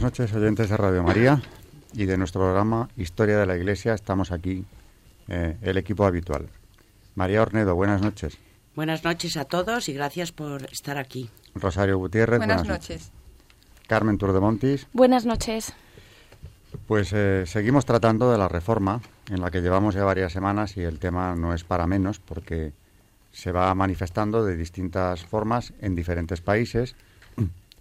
Buenas noches, oyentes de Radio María y de nuestro programa Historia de la Iglesia. Estamos aquí, eh, el equipo habitual. María Ornedo, buenas noches. Buenas noches a todos y gracias por estar aquí. Rosario Gutiérrez, buenas, noches. Carmen Turdemontis. Buenas noches. Pues eh, seguimos tratando de la reforma, en la que llevamos ya varias semanas y el tema no es para menos porque se va manifestando de distintas formas en diferentes países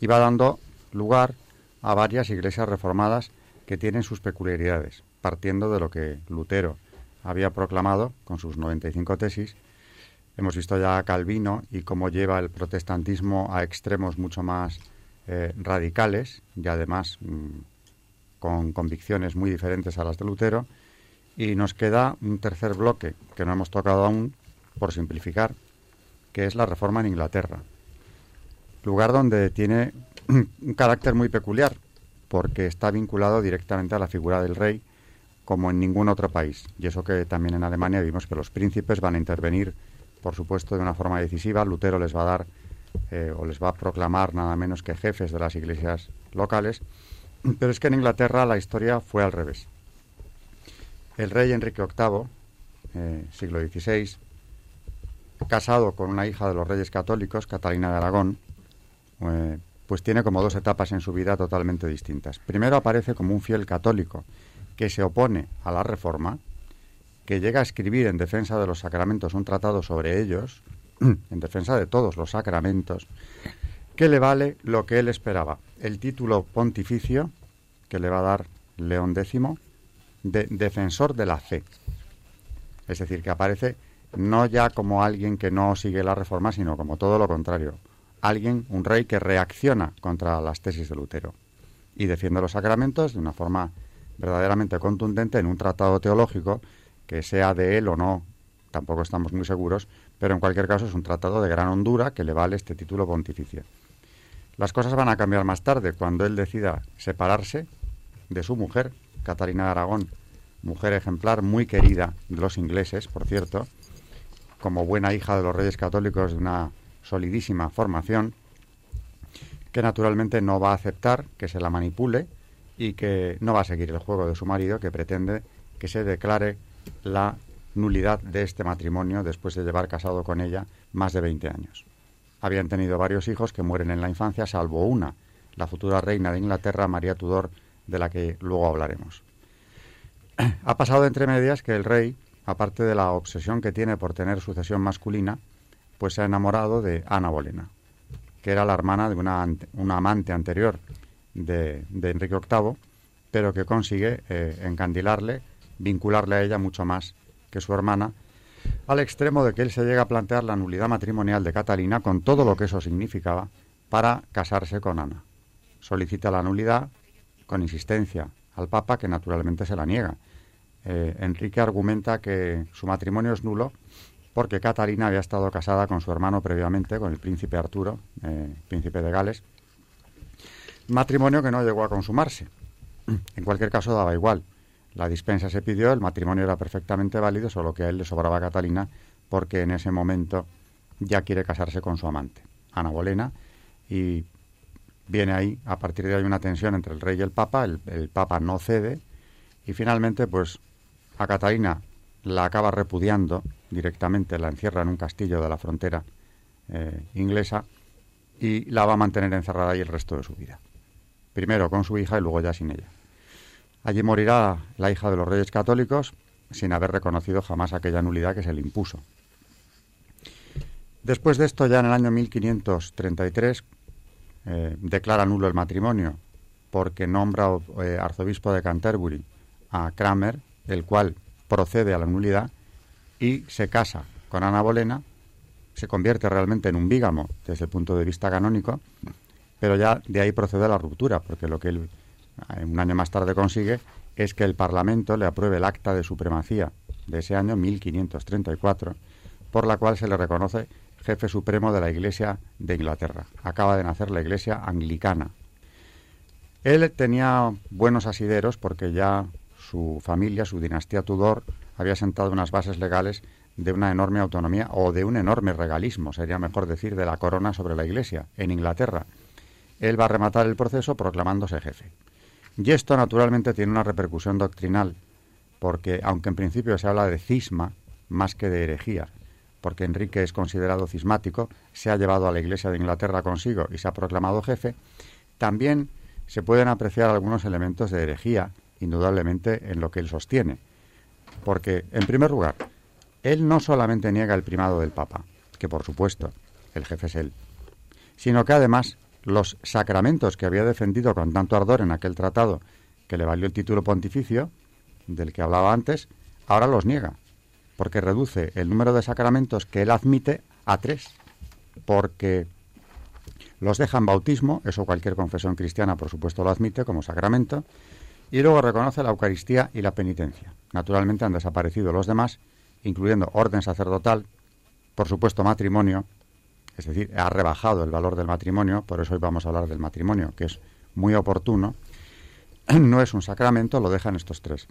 y va dando lugar a varias iglesias reformadas que tienen sus peculiaridades, partiendo de lo que Lutero había proclamado con sus 95 tesis. Hemos visto ya a Calvino y cómo lleva el protestantismo a extremos mucho más eh, radicales y además mm, con convicciones muy diferentes a las de Lutero. Y nos queda un tercer bloque que no hemos tocado aún, por simplificar, que es la reforma en Inglaterra. Lugar donde tiene un carácter muy peculiar, porque está vinculado directamente a la figura del rey, como en ningún otro país. Y eso que también en Alemania vimos que los príncipes van a intervenir, por supuesto, de una forma decisiva. Lutero les va a dar eh, o les va a proclamar nada menos que jefes de las iglesias locales. Pero es que en Inglaterra la historia fue al revés. El rey Enrique VIII, eh, siglo XVI, casado con una hija de los reyes católicos, Catalina de Aragón, eh, pues tiene como dos etapas en su vida totalmente distintas. Primero aparece como un fiel católico que se opone a la reforma, que llega a escribir en defensa de los sacramentos un tratado sobre ellos, en defensa de todos los sacramentos, que le vale lo que él esperaba, el título pontificio que le va a dar León X de defensor de la fe. Es decir, que aparece no ya como alguien que no sigue la reforma, sino como todo lo contrario, alguien, un rey, que reacciona contra las tesis de Lutero y defiende los sacramentos de una forma verdaderamente contundente en un tratado teológico que sea de él o no, tampoco estamos muy seguros, pero en cualquier caso es un tratado de gran hondura que le vale este título pontificio. Las cosas van a cambiar más tarde cuando él decida separarse de su mujer, Catalina de Aragón, mujer ejemplar muy querida de los ingleses, por cierto, como buena hija de los reyes católicos de una solidísima formación, que naturalmente no va a aceptar que se la manipule y que no va a seguir el juego de su marido, que pretende que se declare la nulidad de este matrimonio después de llevar casado con ella más de 20 años. Habían tenido varios hijos que mueren en la infancia, salvo una, la futura reina de Inglaterra, María Tudor, de la que luego hablaremos. Ha pasado entre medias que el rey, aparte de la obsesión que tiene por tener sucesión masculina, pues se ha enamorado de Ana Bolena, que era la hermana de una, una amante anterior de, Enrique VIII, pero que consigue eh, encandilarle, vincularle a ella mucho más que su hermana, al extremo de que él se llega a plantear la nulidad matrimonial de Catalina con todo lo que eso significaba para casarse con Ana. Solicita la nulidad con insistencia al Papa, que naturalmente se la niega. Eh, Enrique argumenta que su matrimonio es nulo porque Catalina había estado casada con su hermano previamente, con el príncipe Arturo, eh, príncipe de Gales, matrimonio que no llegó a consumarse. En cualquier caso daba igual. La dispensa se pidió, el matrimonio era perfectamente válido, solo que a él le sobraba a Catalina porque en ese momento ya quiere casarse con su amante, Ana Bolena, y viene ahí, a partir de ahí, una tensión entre el rey y el papa, el, el papa no cede, y finalmente, pues, a Catalina la acaba repudiando directamente, la encierra en un castillo de la frontera eh, inglesa y la va a mantener encerrada ahí el resto de su vida. Primero con su hija y luego ya sin ella. Allí morirá la hija de los reyes católicos sin haber reconocido jamás aquella nulidad que se le impuso. Después de esto, ya en el año 1533, eh, declara nulo el matrimonio porque nombra eh, arzobispo de Canterbury a Cramer, el cual procede a la nulidad y se casa con Ana Bolena, se convierte realmente en un bígamo desde el punto de vista canónico, pero ya de ahí procede la ruptura, porque lo que él eh, un año más tarde consigue es que el Parlamento le apruebe el acta de supremacía de ese año 1534, por la cual se le reconoce jefe supremo de la Iglesia de Inglaterra. Acaba de nacer la Iglesia anglicana. Él tenía buenos asideros porque ya su familia, su dinastía Tudor, había sentado unas bases legales de una enorme autonomía o de un enorme regalismo, sería mejor decir, de la corona sobre la Iglesia en Inglaterra. Él va a rematar el proceso proclamándose jefe. Y esto naturalmente tiene una repercusión doctrinal, porque aunque en principio se habla de cisma más que de herejía, porque Enrique es considerado cismático, se ha llevado a la Iglesia de Inglaterra consigo y se ha proclamado jefe, también se pueden apreciar algunos elementos de herejía, indudablemente, en lo que él sostiene. Porque, en primer lugar, él no solamente niega el primado del Papa, que por supuesto, el jefe es él, sino que además los sacramentos que había defendido con tanto ardor en aquel tratado, que le valió el título pontificio, del que hablaba antes, ahora los niega porque reduce el número de sacramentos que él admite a tres, porque los deja en bautismo, eso cualquier confesión cristiana por supuesto lo admite como sacramento, y luego reconoce la Eucaristía y la penitencia. Naturalmente han desaparecido los demás, incluyendo orden sacerdotal, por supuesto matrimonio, es decir, ha rebajado el valor del matrimonio, por eso hoy vamos a hablar del matrimonio, que es muy oportuno, no es un sacramento, lo dejan estos tres.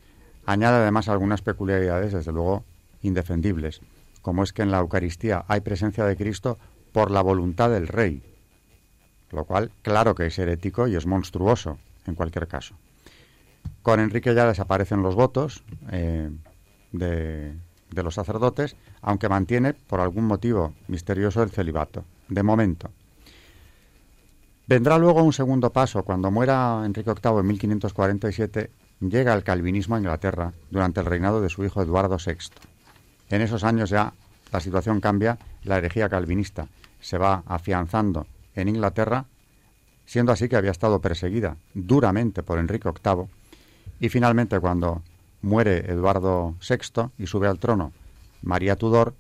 Añade además algunas peculiaridades, desde luego, indefendibles, como es que en la Eucaristía hay presencia de Cristo por la voluntad del Rey, lo cual claro que es herético y es monstruoso en cualquier caso. Con Enrique ya desaparecen los votos eh, de, de los sacerdotes, aunque mantiene por algún motivo misterioso el celibato, de momento. Vendrá luego un segundo paso. Cuando muera Enrique VIII en 1547, llega el calvinismo a Inglaterra durante el reinado de su hijo Eduardo VI. En esos años ya la situación cambia, la herejía calvinista se va afianzando en Inglaterra, siendo así que había estado perseguida duramente por Enrique VIII, y finalmente cuando muere Eduardo VI y sube al trono María Tudor,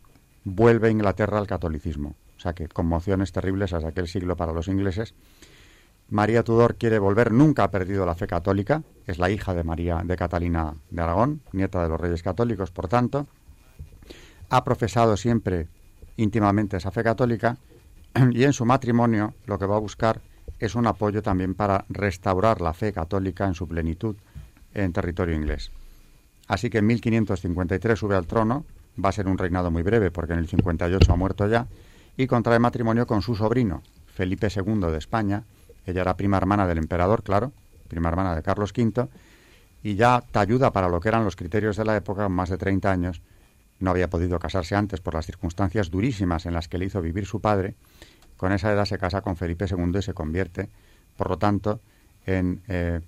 vuelve Inglaterra al catolicismo. O sea que conmociones terribles hasta aquel siglo para los ingleses. María Tudor quiere volver, nunca ha perdido la fe católica, es la hija de María de Catalina de Aragón, nieta de los reyes católicos, por tanto, ha profesado siempre íntimamente esa fe católica y en su matrimonio lo que va a buscar es un apoyo también para restaurar la fe católica en su plenitud en territorio inglés. Así que en 1553 sube al trono, va a ser un reinado muy breve porque en el 58 ha muerto ya, y contrae matrimonio con su sobrino, Felipe II de España. Ella era prima hermana del emperador, claro, prima hermana de Carlos V, y ya te ayuda para lo que eran los criterios de la época, más de 30 años, no había podido casarse antes por las circunstancias durísimas en las que le hizo vivir su padre, con esa edad se casa con Felipe II y se convierte, por lo tanto, en eh,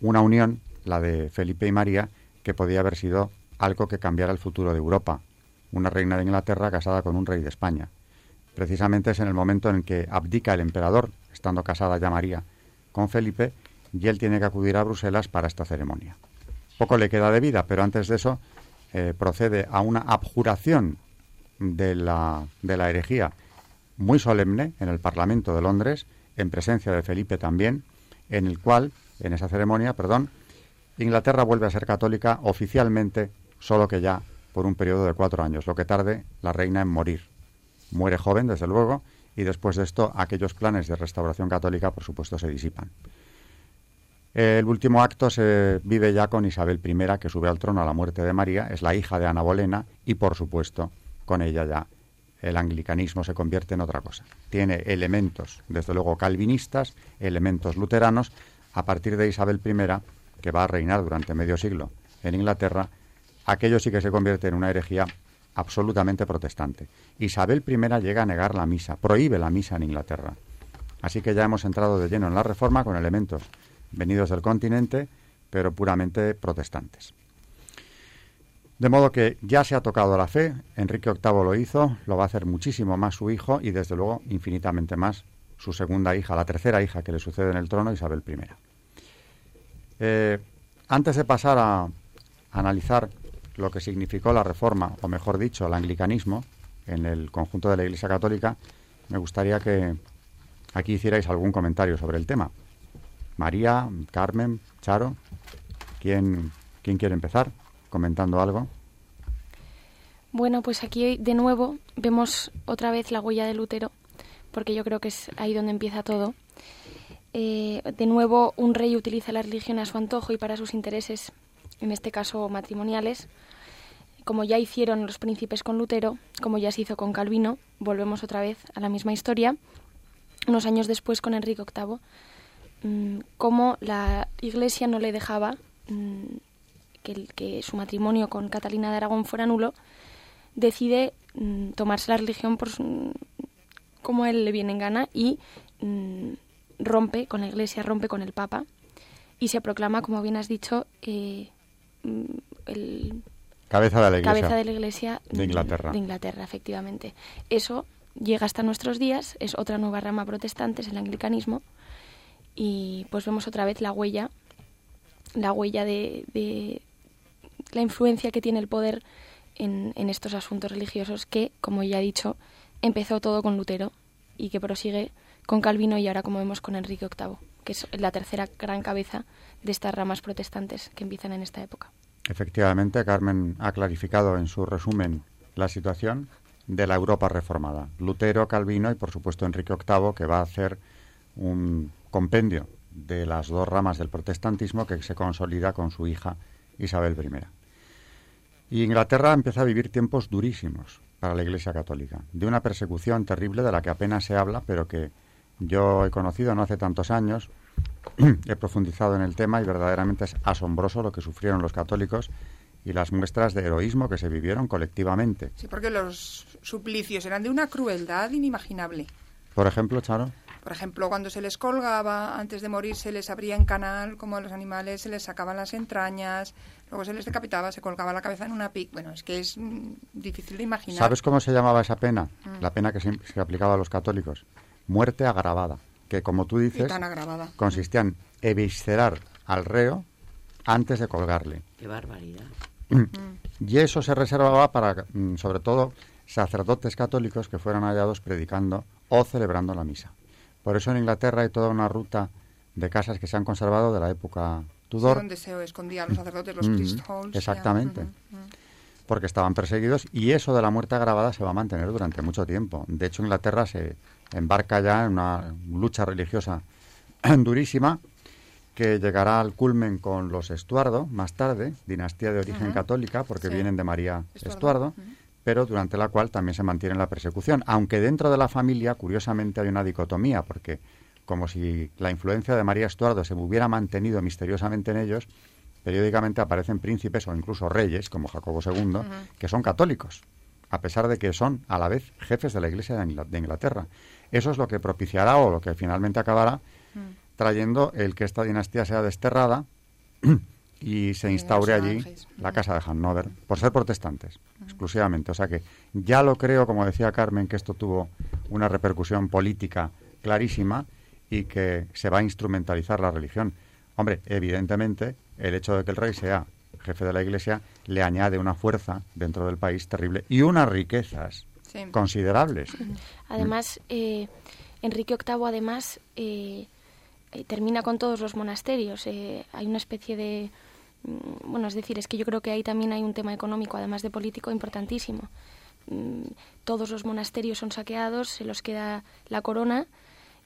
una unión, la de Felipe y María, que podía haber sido algo que cambiara el futuro de Europa. Una reina de Inglaterra casada con un rey de España. Precisamente es en el momento en que abdica el emperador, estando casada ya María con Felipe, y él tiene que acudir a Bruselas para esta ceremonia. Poco le queda de vida, pero antes de eso eh, procede a una abjuración de la, de la herejía muy solemne en el Parlamento de Londres, en presencia de Felipe también, en el cual, en esa ceremonia, perdón, Inglaterra vuelve a ser católica oficialmente, solo que ya por un periodo de cuatro años, lo que tarde la reina en morir. Muere joven, desde luego, y después de esto aquellos planes de restauración católica, por supuesto, se disipan. El último acto se vive ya con Isabel I, que sube al trono a la muerte de María, es la hija de Ana Bolena y, por supuesto, con ella ya el anglicanismo se convierte en otra cosa. Tiene elementos, desde luego, calvinistas, elementos luteranos. A partir de Isabel I, que va a reinar durante medio siglo en Inglaterra, aquello sí que se convierte en una herejía absolutamente protestante. Isabel I llega a negar la misa, prohíbe la misa en Inglaterra. Así que ya hemos entrado de lleno en la reforma con elementos venidos del continente, pero puramente protestantes. De modo que ya se ha tocado la fe, Enrique VIII lo hizo, lo va a hacer muchísimo más su hijo y desde luego infinitamente más su segunda hija, la tercera hija que le sucede en el trono, Isabel I. Eh, antes de pasar a, analizar lo que significó la reforma, o mejor dicho, el anglicanismo, en el conjunto de la Iglesia Católica, me gustaría que aquí hicierais algún comentario sobre el tema. María, Carmen, Charo, ¿quién, quién quiere empezar comentando algo? Bueno, pues aquí de nuevo vemos otra vez la huella de Lutero, porque yo creo que es ahí donde empieza todo. Eh, de nuevo, un rey utiliza la religión a su antojo y para sus intereses, en este caso matrimoniales, como ya hicieron los príncipes con Lutero, como ya se hizo con Calvino, volvemos otra vez a la misma historia, unos años después con Enrique VIII, mm, como la Iglesia no le dejaba mm, que, su matrimonio con Catalina de Aragón fuera nulo, decide mm, tomarse la religión por como él le viene en gana y rompe con la Iglesia, rompe con el Papa y se proclama, como bien has dicho, eh, el Cabeza de la Iglesia. Cabeza de la Iglesia de Inglaterra. De Inglaterra, efectivamente. Eso llega hasta nuestros días, es otra nueva rama protestante, es el anglicanismo, y pues vemos otra vez la huella, la huella de, de la influencia que tiene el poder en, en, estos asuntos religiosos que, como ya he dicho, empezó todo con Lutero y que prosigue con Calvino y ahora, como vemos, con Enrique VIII, que es la tercera gran cabeza de estas ramas protestantes que empiezan en esta época. Efectivamente, Carmen ha clarificado en su resumen la situación de la Europa reformada. Lutero, Calvino y, por supuesto, Enrique VIII, que va a hacer un compendio de las dos ramas del protestantismo que se consolida con su hija Isabel I. Y Inglaterra empieza a vivir tiempos durísimos para la Iglesia Católica, de una persecución terrible de la que apenas se habla, pero que yo he conocido no hace tantos años he profundizado en el tema y verdaderamente es asombroso lo que sufrieron los católicos y las muestras de heroísmo que se vivieron colectivamente. Sí, porque los suplicios eran de una crueldad inimaginable. Por ejemplo, Charo. Por ejemplo, cuando se les colgaba, antes de morir se les abría en canal, como a los animales, se les sacaban las entrañas, luego se les decapitaba, se colgaba la cabeza en una pic. Bueno, es que es mm, difícil de imaginar. ¿Sabes cómo se llamaba esa pena? Mm. La pena que se, se aplicaba a los católicos. Muerte agravada que, como tú dices, consistía en eviscerar al reo antes de colgarle. ¡Qué barbaridad! Y eso se reservaba para, mm, sobre todo, sacerdotes católicos que fueran hallados predicando o celebrando la misa. Por eso en Inglaterra hay toda una ruta de casas que se han conservado de la época Tudor. donde se escondían los sacerdotes, los priest Exactamente. Porque estaban perseguidos y eso de la muerte agravada se va a mantener durante mucho tiempo. De hecho, Inglaterra se, embarca ya en una lucha religiosa durísima que llegará al culmen con los Estuardo más tarde, dinastía de origen católica, porque vienen de María Estuardo, pero durante la cual también se mantiene la persecución, aunque dentro de la familia, curiosamente, hay una dicotomía, porque como si la influencia de María Estuardo se hubiera mantenido misteriosamente en ellos, periódicamente aparecen príncipes o incluso reyes, como Jacobo II, que son católicos, a pesar de que son a la vez jefes de la Iglesia de Inglaterra. Eso es lo que propiciará o lo que finalmente acabará mm. trayendo el que esta dinastía sea desterrada y se instaure allí la casa de Hannover, por ser protestantes, mm. exclusivamente. O sea que ya lo creo, como decía Carmen, que esto tuvo una repercusión política clarísima y que se va a instrumentalizar la religión. Hombre, evidentemente, el hecho de que el rey sea jefe de la Iglesia le añade una fuerza dentro del país terrible y unas riquezas considerables. Además, eh, Enrique VIII, además, eh, eh, termina con todos los monasterios. hay una especie de... Mm, bueno, es decir, es que yo creo que ahí también hay un tema económico, además de político, importantísimo. Mm, todos los monasterios son saqueados, se los queda la corona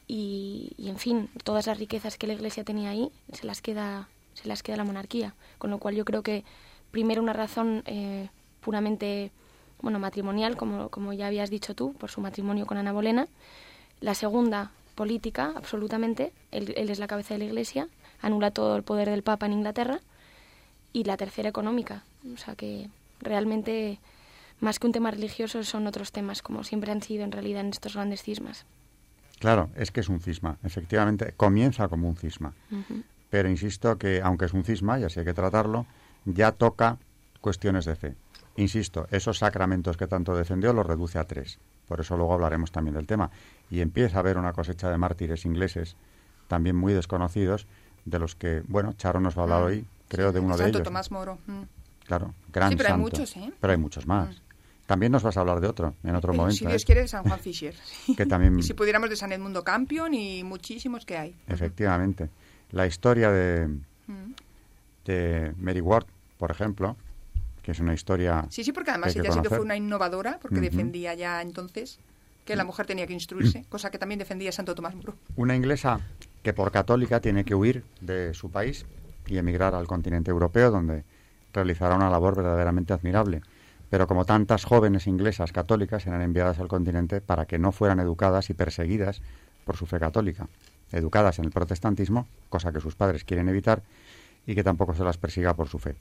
y, y, en fin, todas las riquezas que la Iglesia tenía ahí se las queda, se las queda la monarquía. Con lo cual yo creo que primero una razón puramente bueno, matrimonial, como, como ya habías dicho tú, por su matrimonio con Ana Bolena. La segunda, política, absolutamente. Él, es la cabeza de la Iglesia, anula todo el poder del Papa en Inglaterra. Y la tercera, económica. O sea que realmente, más que un tema religioso, son otros temas, como siempre han sido en realidad en estos grandes cismas. Claro, es que es un cisma. Efectivamente, comienza como un cisma. Pero insisto que, aunque es un cisma, y así hay que tratarlo, ya toca cuestiones de fe. Insisto, esos sacramentos que tanto defendió los reduce a tres. Por eso luego hablaremos también del tema. Y empieza a haber una cosecha de mártires ingleses, también muy desconocidos, de los que, bueno, Charo nos va a hablar ah, hoy, creo, de uno de ellos. Tomás Moro. Mm. Claro, gran Sí, pero hay santo. muchos, ¿eh? Pero hay muchos más. También nos vas a hablar de otro, en otro momento. si Dios ¿eh? quiere, de San Juan Fisher. Que también- Y si pudiéramos de San Edmundo Campion y muchísimos que hay. Efectivamente. La historia de, Mm. de Mary Ward, por ejemplo, que es una historia... Sí, sí, porque que además que ella sí que fue una innovadora, porque defendía ya entonces que la mujer tenía que instruirse, cosa que también defendía Santo Tomás Moro. Una inglesa que por católica tiene que huir de su país y emigrar al continente europeo, donde realizará una labor verdaderamente admirable. Pero como tantas jóvenes inglesas católicas eran enviadas al continente para que no fueran educadas y perseguidas por su fe católica, educadas en el protestantismo, cosa que sus padres quieren evitar, y que tampoco se las persiga por su fe.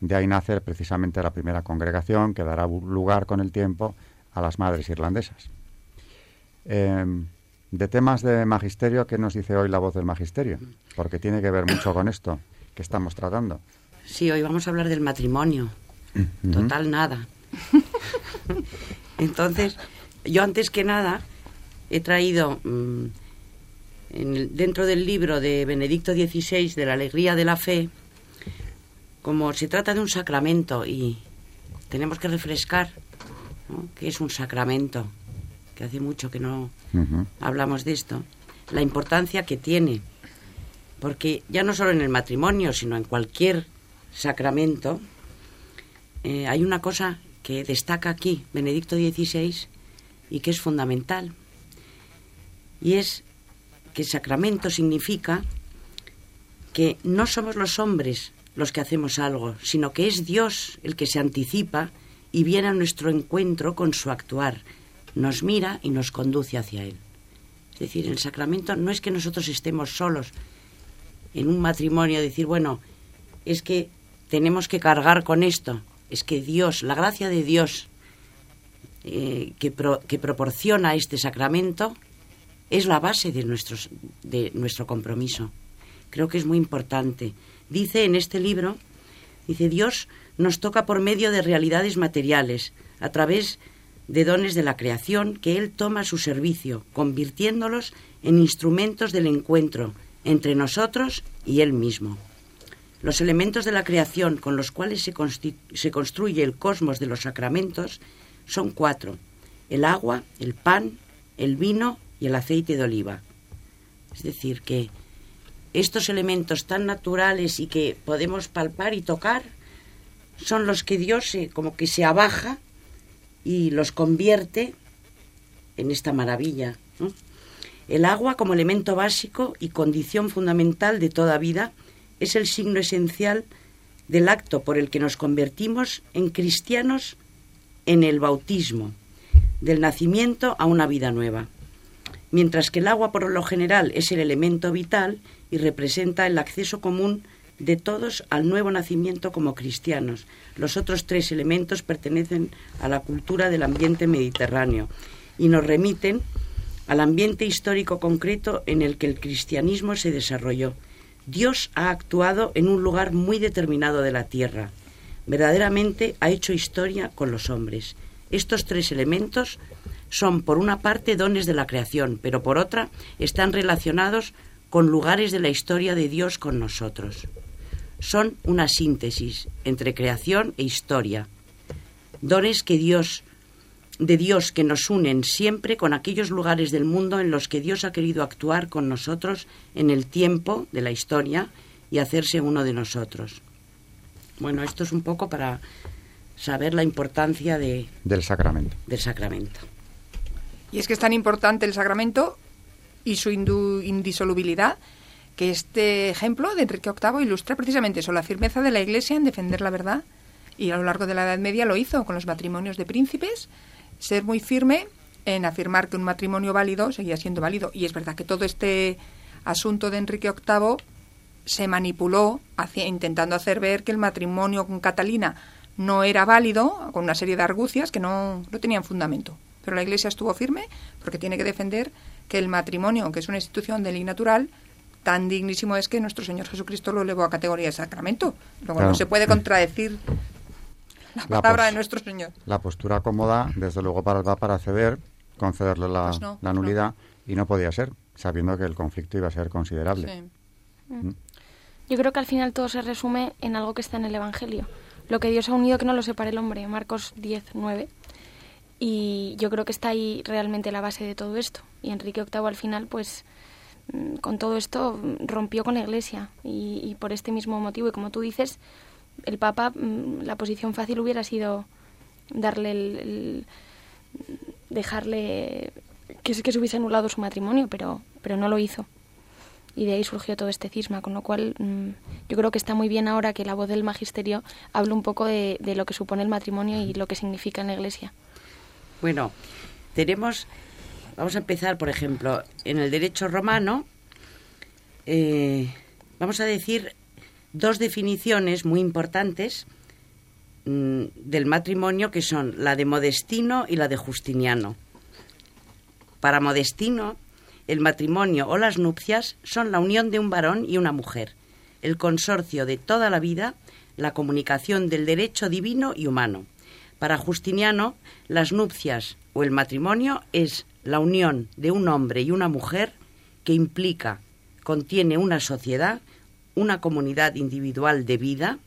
De ahí nace precisamente la primera congregación que dará lugar con el tiempo a las madres irlandesas. Eh, de temas de magisterio, ¿qué nos dice hoy la voz del magisterio? Porque tiene que ver mucho con esto que estamos tratando. Sí, hoy vamos a hablar del matrimonio. Total nada. Entonces, yo antes que nada he traído mm, en el- dentro del libro de Benedicto XVI de la alegría de la fe, como se trata de un sacramento y tenemos que refrescar ¿no? que es un sacramento, que hace mucho que no hablamos de esto, la importancia que tiene, porque ya no solo en el matrimonio, sino en cualquier sacramento, eh, hay una cosa que destaca aquí Benedicto XVI y que es fundamental, y es que sacramento significa que no somos los hombres los que hacemos algo, sino que es Dios el que se anticipa y viene a nuestro encuentro con su actuar, nos mira y nos conduce hacia Él. Es decir, el sacramento no es que nosotros estemos solos en un matrimonio, decir, bueno, es que tenemos que cargar con esto, es que Dios, la gracia de Dios eh, que, que proporciona este sacramento es la base de, nuestros, de nuestro compromiso. Creo que es muy importante. Dice en este libro, dice, Dios nos toca por medio de realidades materiales, a través de dones de la creación que Él toma a su servicio, convirtiéndolos en instrumentos del encuentro entre nosotros y Él mismo. Los elementos de la creación con los cuales se, se construye el cosmos de los sacramentos son cuatro. El agua, el pan, el vino y el aceite de oliva. Es decir, que estos elementos tan naturales y que podemos palpar y tocar son los que Dios se- como que se abaja y los convierte en esta maravilla. El agua como elemento básico y condición fundamental de toda vida es el signo esencial del acto por el que nos convertimos en cristianos en el bautismo, del nacimiento a una vida nueva. Mientras que el agua por lo general es el elemento vital y representa el acceso común de todos al nuevo nacimiento como cristianos. Los otros tres elementos pertenecen a la cultura del ambiente mediterráneo y nos remiten al ambiente histórico concreto en el que el cristianismo se desarrolló. Dios ha actuado en un lugar muy determinado de la tierra. Verdaderamente ha hecho historia con los hombres. Estos tres elementos son, por una parte, dones de la creación, pero por otra, están relacionados con lugares de la historia de Dios con nosotros. Son una síntesis entre creación e historia. Dones que Dios de Dios que nos unen siempre con aquellos lugares del mundo en los que Dios ha querido actuar con nosotros en el tiempo de la historia y hacerse uno de nosotros. Bueno, esto es un poco para saber la importancia de, Del sacramento. del sacramento. Y es que es tan importante el sacramento y su indisolubilidad que este ejemplo de Enrique VIII ilustra precisamente eso, la firmeza de la Iglesia en defender la verdad. Y a lo largo de la Edad Media lo hizo con los matrimonios de príncipes, ser muy firme en afirmar que un matrimonio válido seguía siendo válido. Y es verdad que todo este asunto de Enrique VIII se manipuló intentando hacer ver que el matrimonio con Catalina no era válido, con una serie de argucias que no, no tenían fundamento. Pero la Iglesia estuvo firme porque tiene que defender que el matrimonio, que es una institución de ley natural, tan dignísimo es que nuestro Señor Jesucristo lo elevó a categoría de sacramento. Luego Claro. no se puede contradecir la La palabra de nuestro Señor. La postura cómoda, desde luego, para el Papa para ceder, concederle la, Pues no, la no. nulidad, y no podía ser, sabiendo que el conflicto iba a ser considerable. Sí. Yo creo que al final todo se resume en algo que está en el Evangelio. lo que Dios ha unido que no lo separe el hombre, Marcos 10, 9. Y yo creo que está ahí realmente la base de todo esto. Y Enrique VIII al final, pues mm, con todo esto rompió con la Iglesia. Y, por este mismo motivo, y como tú dices, el Papa, mm, la posición fácil hubiera sido darle el, dejarle que, que se hubiese anulado su matrimonio, pero, pero no lo hizo y de ahí surgió todo este cisma, con lo cual mm, yo creo que está muy bien ahora que la voz del magisterio hable un poco de, lo que supone el matrimonio y lo que significa en la Iglesia. Bueno, tenemos, vamos a empezar, por ejemplo, en el derecho romano, eh, vamos a decir dos definiciones muy importantes mm, del matrimonio que son la de Modestino y la de Justiniano. Para Modestino, el matrimonio o las nupcias son la unión de un varón y una mujer, el consorcio de toda la vida, la comunicación del derecho divino y humano. Para Justiniano, las nupcias o el matrimonio es la unión de un hombre y una mujer que implica, contiene una sociedad, una comunidad individual de vida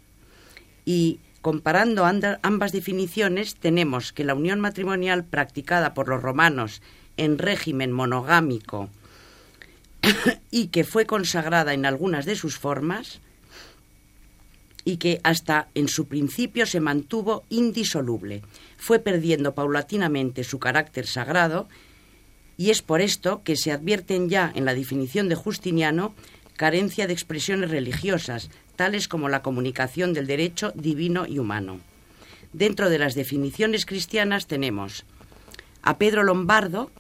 y comparando ambas definiciones tenemos que la unión matrimonial practicada por los romanos en régimen monogámico y que fue consagrada en algunas de sus formas y que hasta en su principio se mantuvo indisoluble. Fue perdiendo paulatinamente su carácter sagrado y es por esto que se advierten ya en la definición de Justiniano carencia de expresiones religiosas, tales como la comunicación del derecho divino y humano. Dentro de las definiciones cristianas tenemos a Pedro Lombardo,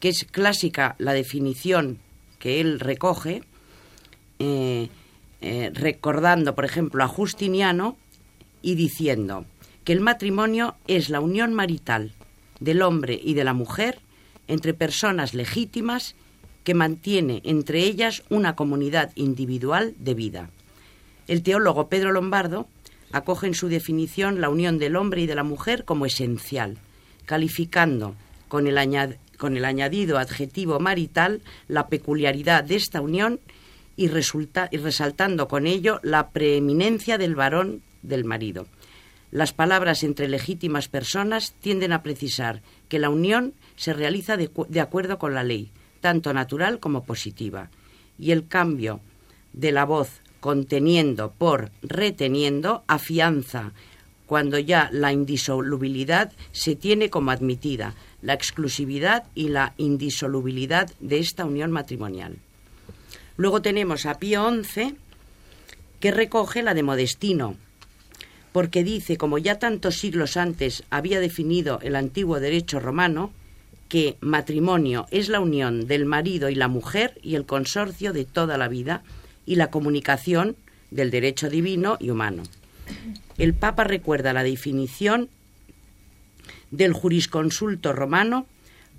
que es clásica la definición que él recoge, eh, eh, recordando, por ejemplo, a Justiniano y diciendo que el matrimonio es la unión marital del hombre y de la mujer entre personas legítimas que mantiene entre ellas una comunidad individual de vida. El teólogo Pedro Lombardo acoge en su definición la unión del hombre y de la mujer como esencial, calificando con el, con el añadido adjetivo marital la peculiaridad de esta unión y, resulta, y resaltando con ello la preeminencia del varón del marido. Las palabras entre legítimas personas tienden a precisar que la unión se realiza de, de acuerdo con la ley, tanto natural como positiva, y el cambio de la voz conteniendo por reteniendo afianza cuando ya la indisolubilidad se tiene como admitida, la exclusividad y la indisolubilidad de esta unión matrimonial. Luego tenemos a Pío XI, que recoge la de Modestino, porque dice, como ya tantos siglos antes había definido el antiguo derecho romano, que matrimonio es la unión del marido y la mujer y el consorcio de toda la vida y la comunicación del derecho divino y humano. El Papa recuerda la definición del jurisconsulto romano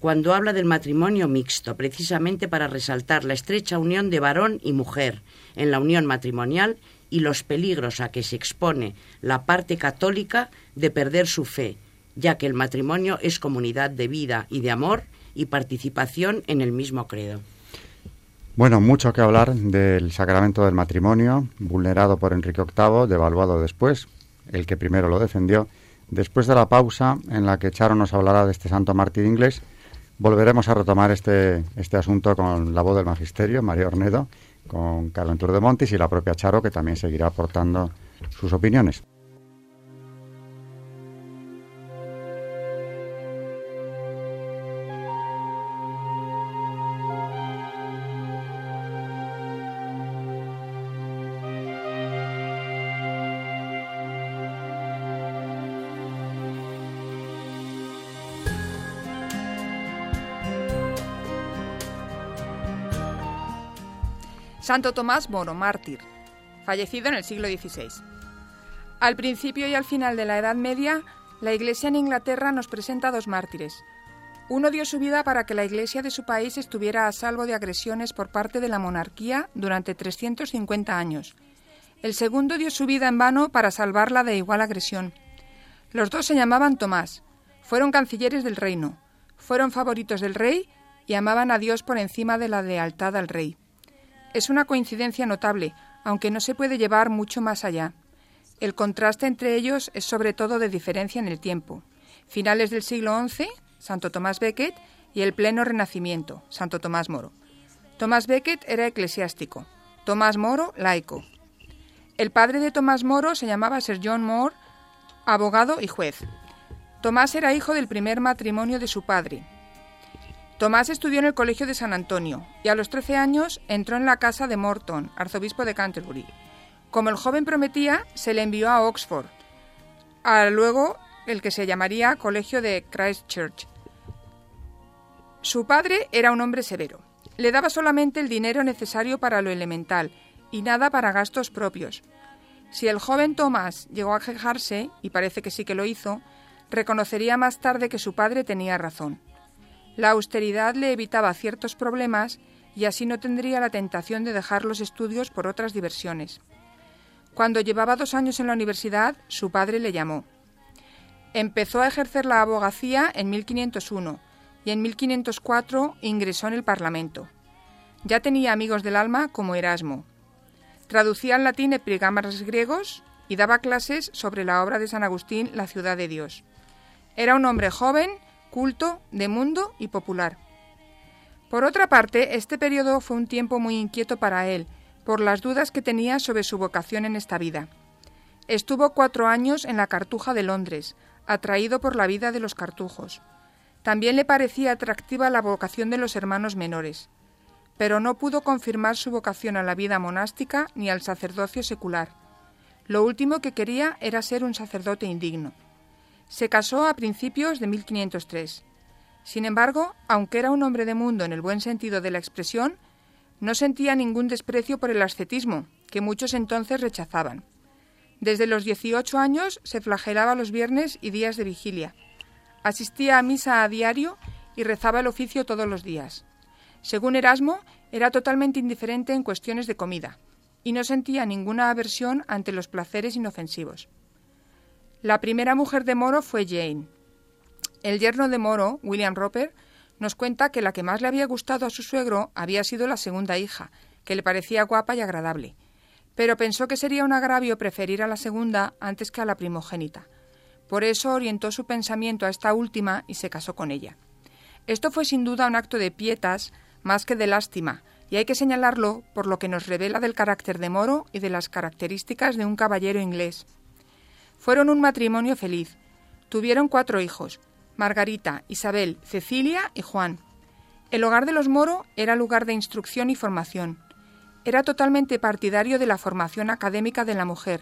cuando habla del matrimonio mixto, precisamente para resaltar la estrecha unión de varón y mujer en la unión matrimonial y los peligros a que se expone la parte católica de perder su fe, ya que el matrimonio es comunidad de vida y de amor y participación en el mismo credo. Bueno, mucho que hablar del sacramento del matrimonio, vulnerado por Enrique VIII, devaluado después, el que primero lo defendió, Después de la pausa en la que Charo nos hablará de este santo mártir inglés, volveremos a retomar este, este asunto con la voz del magisterio, María Ornedo, con Carlos de Montis y la propia Charo, que también seguirá aportando sus opiniones. Santo Tomás Moro, mártir, fallecido en el siglo XVI. Al principio y al final de la Edad Media, la Iglesia en Inglaterra nos presenta dos mártires. Uno dio su vida para que la Iglesia de su país estuviera a salvo de agresiones por parte de la monarquía durante 350 años. El segundo dio su vida en vano para salvarla de igual agresión. Los dos se llamaban Tomás, fueron cancilleres del reino, fueron favoritos del rey y amaban a Dios por encima de la lealtad al rey. Es una coincidencia notable, aunque no se puede llevar mucho más allá. el contraste entre ellos es sobre todo de diferencia en el tiempo. Finales del siglo XI, Santo Tomás Becket, y el pleno Renacimiento, Santo Tomás Moro. Tomás Becket era eclesiástico, Tomás Moro laico. El padre de Tomás Moro se llamaba Sir John Moore, abogado y juez. Tomás era hijo del primer matrimonio de su padre. Tomás estudió en el Colegio de San Antonio y a los 13 años entró en la casa de Morton, arzobispo de Canterbury. Como el joven prometía, se le envió a Oxford, a luego el que se llamaría Colegio de Christchurch. Su padre era un hombre severo. Le daba solamente el dinero necesario para lo elemental y nada para gastos propios. Si el joven Tomás llegó a quejarse, y parece que sí que lo hizo, reconocería más tarde que su padre tenía razón. La austeridad le evitaba ciertos problemas y así no tendría la tentación de dejar los estudios por otras diversiones. Cuando llevaba dos años en la universidad, su padre le llamó. Empezó a ejercer la abogacía en 1501 y en 1504 ingresó en el Parlamento. Ya tenía amigos del alma como Erasmo. Traducía al latín epigramas griegos y daba clases sobre la obra de San Agustín, La ciudad de Dios. Era un hombre joven, culto, de mundo y popular. Por otra parte, este periodo fue un tiempo muy inquieto para él, por las dudas que tenía sobre su vocación en esta vida. Estuvo cuatro años en la Cartuja de Londres, atraído por la vida de los cartujos. También le parecía atractiva la vocación de los hermanos menores, pero no pudo confirmar su vocación a la vida monástica ni al sacerdocio secular. Lo último que quería era ser un sacerdote indigno. Se casó a principios de 1503. Sin embargo, aunque era un hombre de mundo en el buen sentido de la expresión, no sentía ningún desprecio por el ascetismo, que muchos entonces rechazaban. Desde los 18 años se flagelaba los viernes y días de vigilia. Asistía a misa a diario y rezaba el oficio todos los días. Según Erasmo, era totalmente indiferente en cuestiones de comida y no sentía ninguna aversión ante los placeres inofensivos. La primera mujer de Moro fue Jane. El yerno de Moro, William Roper, nos cuenta que la que más le había gustado a su suegro había sido la segunda hija, que le parecía guapa y agradable, pero pensó que sería un agravio preferir a la segunda antes que a la primogénita. Por eso orientó su pensamiento a esta última y se casó con ella. Esto fue sin duda un acto de pietas más que de lástima, y hay que señalarlo por lo que nos revela del carácter de Moro y de las características de un caballero inglés. Fueron un matrimonio feliz. Tuvieron cuatro hijos, Margarita, Isabel, Cecilia y Juan. El hogar de los Moro era lugar de instrucción y formación. Era totalmente partidario de la formación académica de la mujer,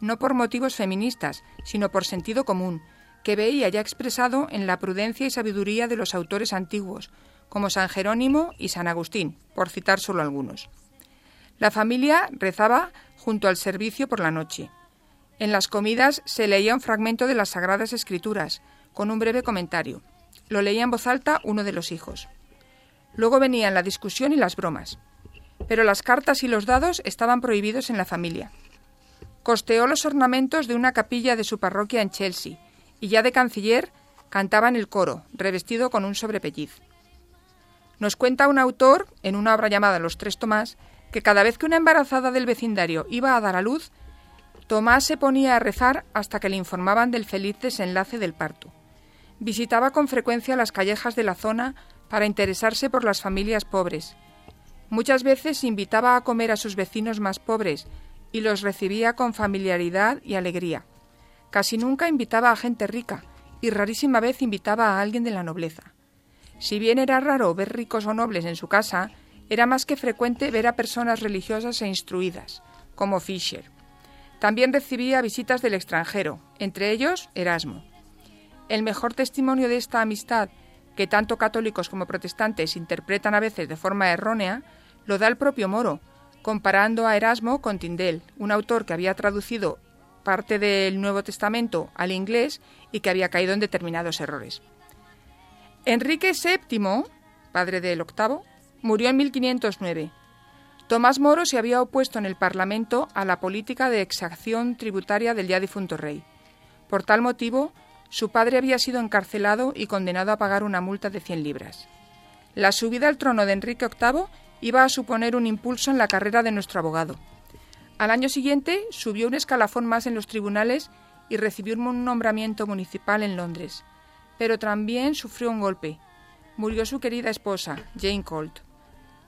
no por motivos feministas, sino por sentido común, que veía ya expresado en la prudencia y sabiduría de los autores antiguos, como San Jerónimo y San Agustín, por citar solo algunos. La familia rezaba junto al servicio por la noche. En las comidas se leía un fragmento de las Sagradas Escrituras, con un breve comentario. Lo leía en voz alta uno de los hijos. Luego venían la discusión y las bromas. Pero las cartas y los dados estaban prohibidos en la familia. Costeó los ornamentos de una capilla de su parroquia en Chelsea, y ya de canciller cantaba en el coro, revestido con un sobrepelliz. Nos cuenta un autor, en una obra llamada Los Tres Tomás, que cada vez que una embarazada del vecindario iba a dar a luz, Tomás se ponía a rezar hasta que le informaban del feliz desenlace del parto. Visitaba con frecuencia las callejas de la zona para interesarse por las familias pobres. Muchas veces invitaba a comer a sus vecinos más pobres y los recibía con familiaridad y alegría. Casi nunca invitaba a gente rica y rarísima vez invitaba a alguien de la nobleza. Si bien era raro ver ricos o nobles en su casa, era más que frecuente ver a personas religiosas e instruidas, como Fisher. También recibía visitas del extranjero, entre ellos Erasmo. El mejor testimonio de esta amistad, que tanto católicos como protestantes interpretan a veces de forma errónea, lo da el propio Moro, comparando a Erasmo con Tindel, un autor que había traducido parte del Nuevo Testamento al inglés y que había caído en determinados errores. Enrique VII, padre del octavo, murió en 1509 Tomás Moro se había opuesto en el Parlamento a la política de exacción tributaria del ya difunto rey. Por tal motivo, su padre había sido encarcelado y condenado a pagar una multa de 100 libras. La subida al trono de Enrique VIII iba a suponer un impulso en la carrera de nuestro abogado. Al año siguiente subió un escalafón más en los tribunales y recibió un nombramiento municipal en Londres. Pero también sufrió un golpe. Murió su querida esposa, Jane Colt.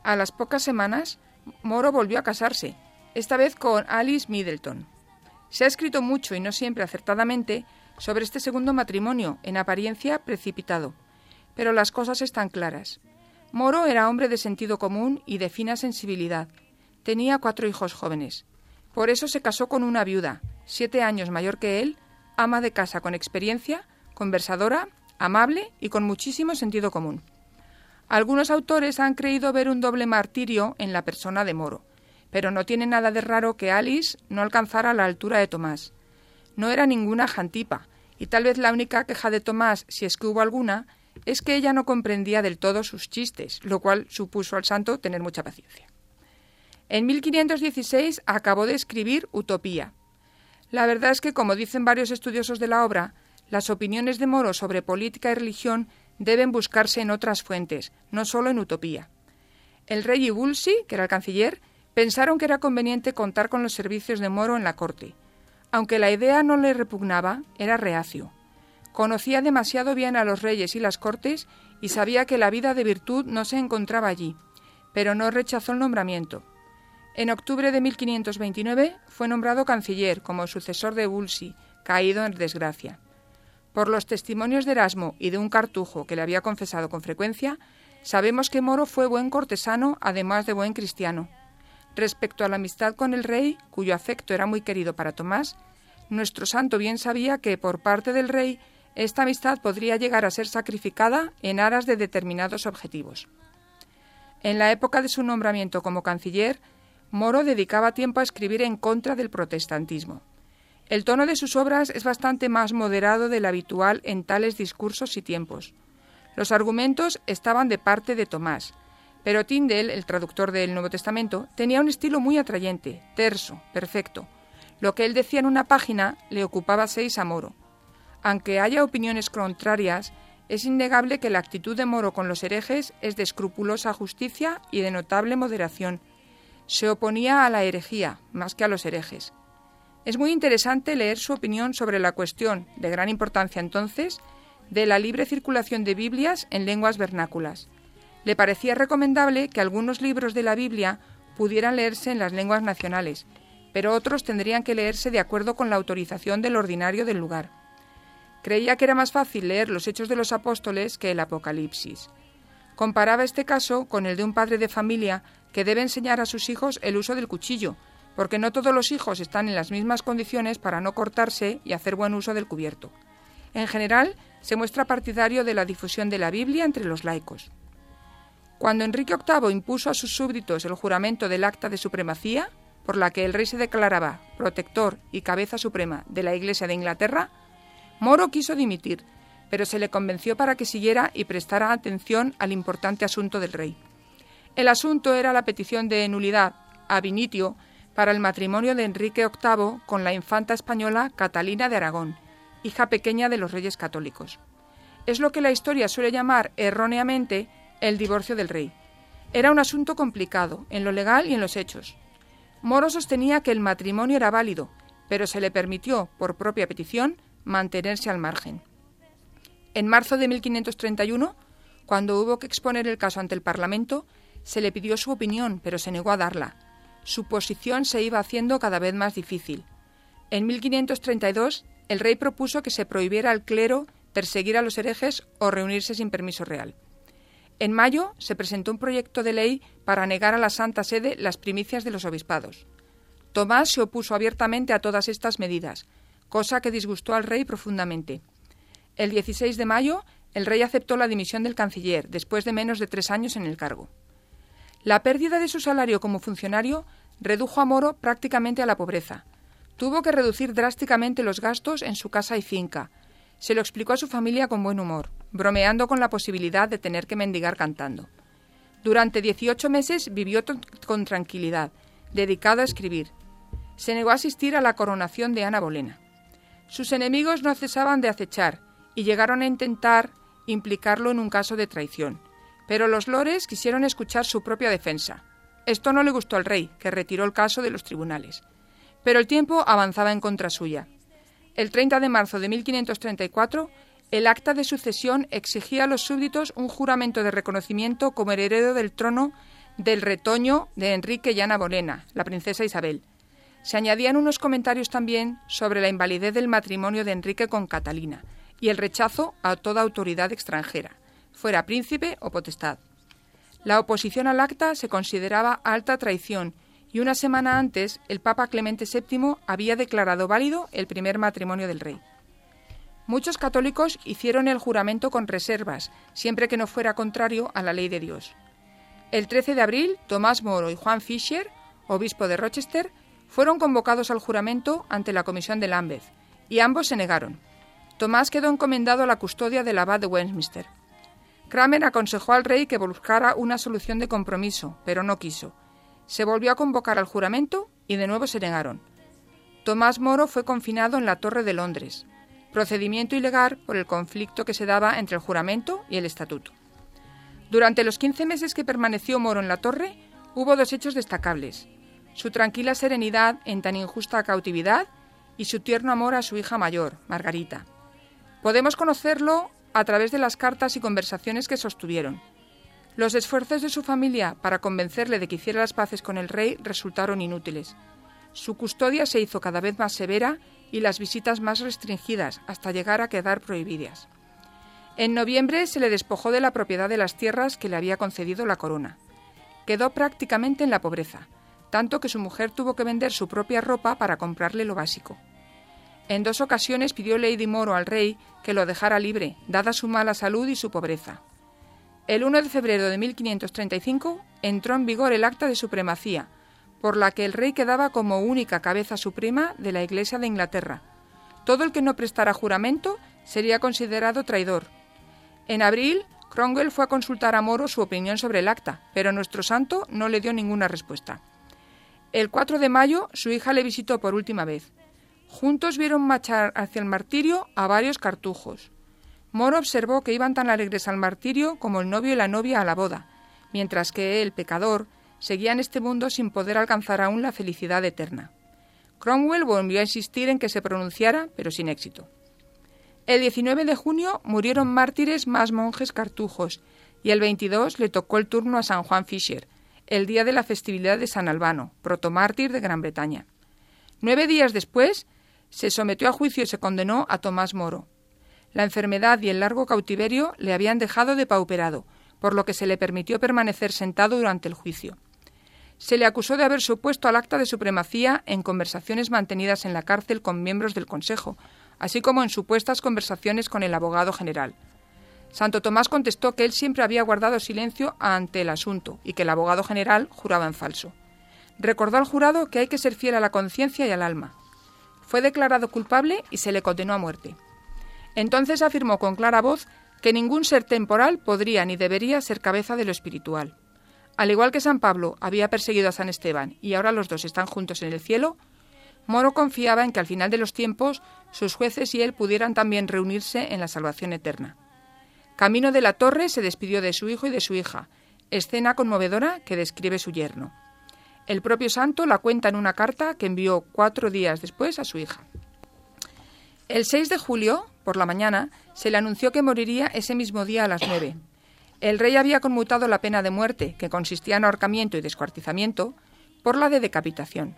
A las pocas semanas, Moro volvió a casarse, esta vez con Alice Middleton. Se ha escrito mucho y no siempre acertadamente sobre este segundo matrimonio, en apariencia precipitado. Pero las cosas están claras. Moro era hombre de sentido común y de fina sensibilidad. Tenía cuatro hijos jóvenes. Por eso se casó con una viuda, siete años mayor que él, ama de casa con experiencia, conversadora, amable y con muchísimo sentido común. Algunos autores han creído ver un doble martirio en la persona de Moro, pero no tiene nada de raro que Alice no alcanzara la altura de Tomás. No era ninguna jantipa, y tal vez la única queja de Tomás, si es que hubo alguna, es que ella no comprendía del todo sus chistes, lo cual supuso al santo tener mucha paciencia. En 1516 acabó de escribir Utopía. La verdad es que, como dicen varios estudiosos de la obra, las opiniones de Moro sobre política y religión deben buscarse en otras fuentes, no solo en Utopía. El rey Wolsey, que era el canciller, pensaron que era conveniente contar con los servicios de Moro en la corte. Aunque la idea no le repugnaba, era reacio. Conocía demasiado bien a los reyes y las cortes y sabía que la vida de virtud no se encontraba allí, pero no rechazó el nombramiento. En octubre de 1529 fue nombrado canciller como sucesor de Wolsey, caído en desgracia. Por los testimonios de Erasmo y de un cartujo que le había confesado con frecuencia, sabemos que Moro fue buen cortesano, además de buen cristiano. Respecto a la amistad con el rey, cuyo afecto era muy querido para Tomás, nuestro santo bien sabía que, por parte del rey, esta amistad podría llegar a ser sacrificada en aras de determinados objetivos. En la época de su nombramiento como canciller, Moro dedicaba tiempo a escribir en contra del protestantismo. El tono de sus obras es bastante más moderado del habitual en tales discursos y tiempos. Los argumentos estaban de parte de Tomás, pero Tyndale, el traductor del Nuevo Testamento, tenía un estilo muy atrayente, terso, perfecto. Lo que él decía en una página le ocupaba seis a Moro. Aunque haya opiniones contrarias, es innegable que la actitud de Moro con los herejes es de escrupulosa justicia y de notable moderación. Se oponía a la herejía más que a los herejes. Es muy interesante leer su opinión sobre la cuestión, de gran importancia entonces, de la libre circulación de Biblias en lenguas vernáculas. Le parecía recomendable que algunos libros de la Biblia pudieran leerse en las lenguas nacionales, pero otros tendrían que leerse de acuerdo con la autorización del ordinario del lugar. Creía que era más fácil leer los Hechos de los Apóstoles que el Apocalipsis. Comparaba este caso con el de un padre de familia que debe enseñar a sus hijos el uso del cuchillo, porque no todos los hijos están en las mismas condiciones para no cortarse y hacer buen uso del cubierto. En general, se muestra partidario de la difusión de la Biblia entre los laicos. Cuando Enrique VIII impuso a sus súbditos el juramento del acta de supremacía, por la que el rey se declaraba protector y cabeza suprema de la Iglesia de Inglaterra, Moro quiso dimitir, pero se le convenció para que siguiera y prestara atención al importante asunto del rey. El asunto era la petición de nulidad a Vinitio para el matrimonio de Enrique VIII con la infanta española Catalina de Aragón, hija pequeña de los reyes católicos. Es lo que la historia suele llamar erróneamente el divorcio del rey. Era un asunto complicado, en lo legal y en los hechos. Moro sostenía que el matrimonio era válido, pero se le permitió, por propia petición, mantenerse al margen. En marzo de 1531, cuando hubo que exponer el caso ante el Parlamento, se le pidió su opinión, pero se negó a darla. Su posición se iba haciendo cada vez más difícil. En 1532, el rey propuso que se prohibiera al clero perseguir a los herejes o reunirse sin permiso real. En mayo se presentó un proyecto de ley para negar a la Santa Sede las primicias de los obispados. Tomás se opuso abiertamente a todas estas medidas, cosa que disgustó al rey profundamente. El 16 de mayo, el rey aceptó la dimisión del canciller, después de menos de tres años en el cargo. La pérdida de su salario como funcionario redujo a Moro prácticamente a la pobreza. Tuvo que reducir drásticamente los gastos en su casa y finca. Se lo explicó a su familia con buen humor, bromeando con la posibilidad de tener que mendigar cantando. Durante 18 meses vivió con tranquilidad, dedicado a escribir. Se negó a asistir a la coronación de Ana Bolena. Sus enemigos no cesaban de acechar y llegaron a intentar implicarlo en un caso de traición. Pero los lores quisieron escuchar su propia defensa. Esto no le gustó al rey, que retiró el caso de los tribunales. Pero el tiempo avanzaba en contra suya. El 30 de marzo de 1534, el acta de sucesión exigía a los súbditos un juramento de reconocimiento como heredero del trono del retoño de Enrique y Ana Bolena, la princesa Isabel. Se añadían unos comentarios también sobre la invalidez del matrimonio de Enrique con Catalina y el rechazo a toda autoridad extranjera, fuera príncipe o potestad. La oposición al acta se consideraba alta traición y una semana antes el Papa Clemente VII había declarado válido el primer matrimonio del rey. Muchos católicos hicieron el juramento con reservas, siempre que no fuera contrario a la ley de Dios. El 13 de abril, Tomás Moro y Juan Fischer, obispo de Rochester, fueron convocados al juramento ante la comisión de Lambeth, y ambos se negaron. Tomás quedó encomendado a la custodia del abad de Westminster. Kramer aconsejó al rey que buscara una solución de compromiso, pero no quiso. Se volvió a convocar al juramento y de nuevo se negaron. Tomás Moro fue confinado en la Torre de Londres, procedimiento ilegal por el conflicto que se daba entre el juramento y el estatuto. Durante los 15 meses que permaneció Moro en la torre, hubo dos hechos destacables su tranquila serenidad en tan injusta cautividad y su tierno amor a su hija mayor, Margarita. Podemos conocerlo a través de las cartas y conversaciones que sostuvieron. Los esfuerzos de su familia para convencerle de que hiciera las paces con el rey resultaron inútiles. Su custodia se hizo cada vez más severa y las visitas más restringidas hasta llegar a quedar prohibidas. En noviembre se le despojó de la propiedad de las tierras que le había concedido la corona. Quedó prácticamente en la pobreza tanto que su mujer tuvo que vender su propia ropa para comprarle lo básico. En dos ocasiones pidió Lady Moro al rey que lo dejara libre, dada su mala salud y su pobreza. El 1 de febrero de 1535 entró en vigor el acta de supremacía, por la que el rey quedaba como única cabeza suprema de la Iglesia de Inglaterra. Todo el que no prestara juramento sería considerado traidor. En abril, Cromwell fue a consultar a Moro su opinión sobre el acta, pero nuestro santo no le dio ninguna respuesta. El 4 de mayo su hija le visitó por última vez. Juntos vieron marchar hacia el martirio a varios cartujos. Moro observó que iban tan alegres al martirio como el novio y la novia a la boda, mientras que él, pecador, seguía en este mundo sin poder alcanzar aún la felicidad eterna. Cromwell volvió a insistir en que se pronunciara, pero sin éxito. El 19 de junio murieron mártires más monjes cartujos, y el 22 le tocó el turno a San Juan Fisher, el día de la festividad de San Albano, protomártir de Gran Bretaña. Nueve días después, se sometió a juicio y se condenó a Tomás Moro. La enfermedad y el largo cautiverio le habían dejado depauperado, por lo que se le permitió permanecer sentado durante el juicio. Se le acusó de haber supuesto al acta de supremacía en conversaciones mantenidas en la cárcel con miembros del Consejo, así como en supuestas conversaciones con el abogado general. Santo Tomás contestó que él siempre había guardado silencio ante el asunto y que el abogado general juraba en falso. Recordó al jurado que hay que ser fiel a la conciencia y al alma. Fue declarado culpable y se le condenó a muerte. Entonces afirmó con clara voz que ningún ser temporal podría ni debería ser cabeza de lo espiritual. Al igual que San Pablo había perseguido a San Esteban y ahora los dos están juntos en el cielo, Moro confiaba en que al final de los tiempos sus jueces y él pudieran también reunirse en la salvación eterna. Camino de la torre se despidió de su hijo y de su hija, escena conmovedora que describe su yerno. El propio santo la cuenta en una carta que envió cuatro días después a su hija. El 6 de julio, por la mañana, se le anunció que moriría ese mismo día a las nueve. El rey había conmutado la pena de muerte, que consistía en ahorcamiento y descuartizamiento, por la de decapitación.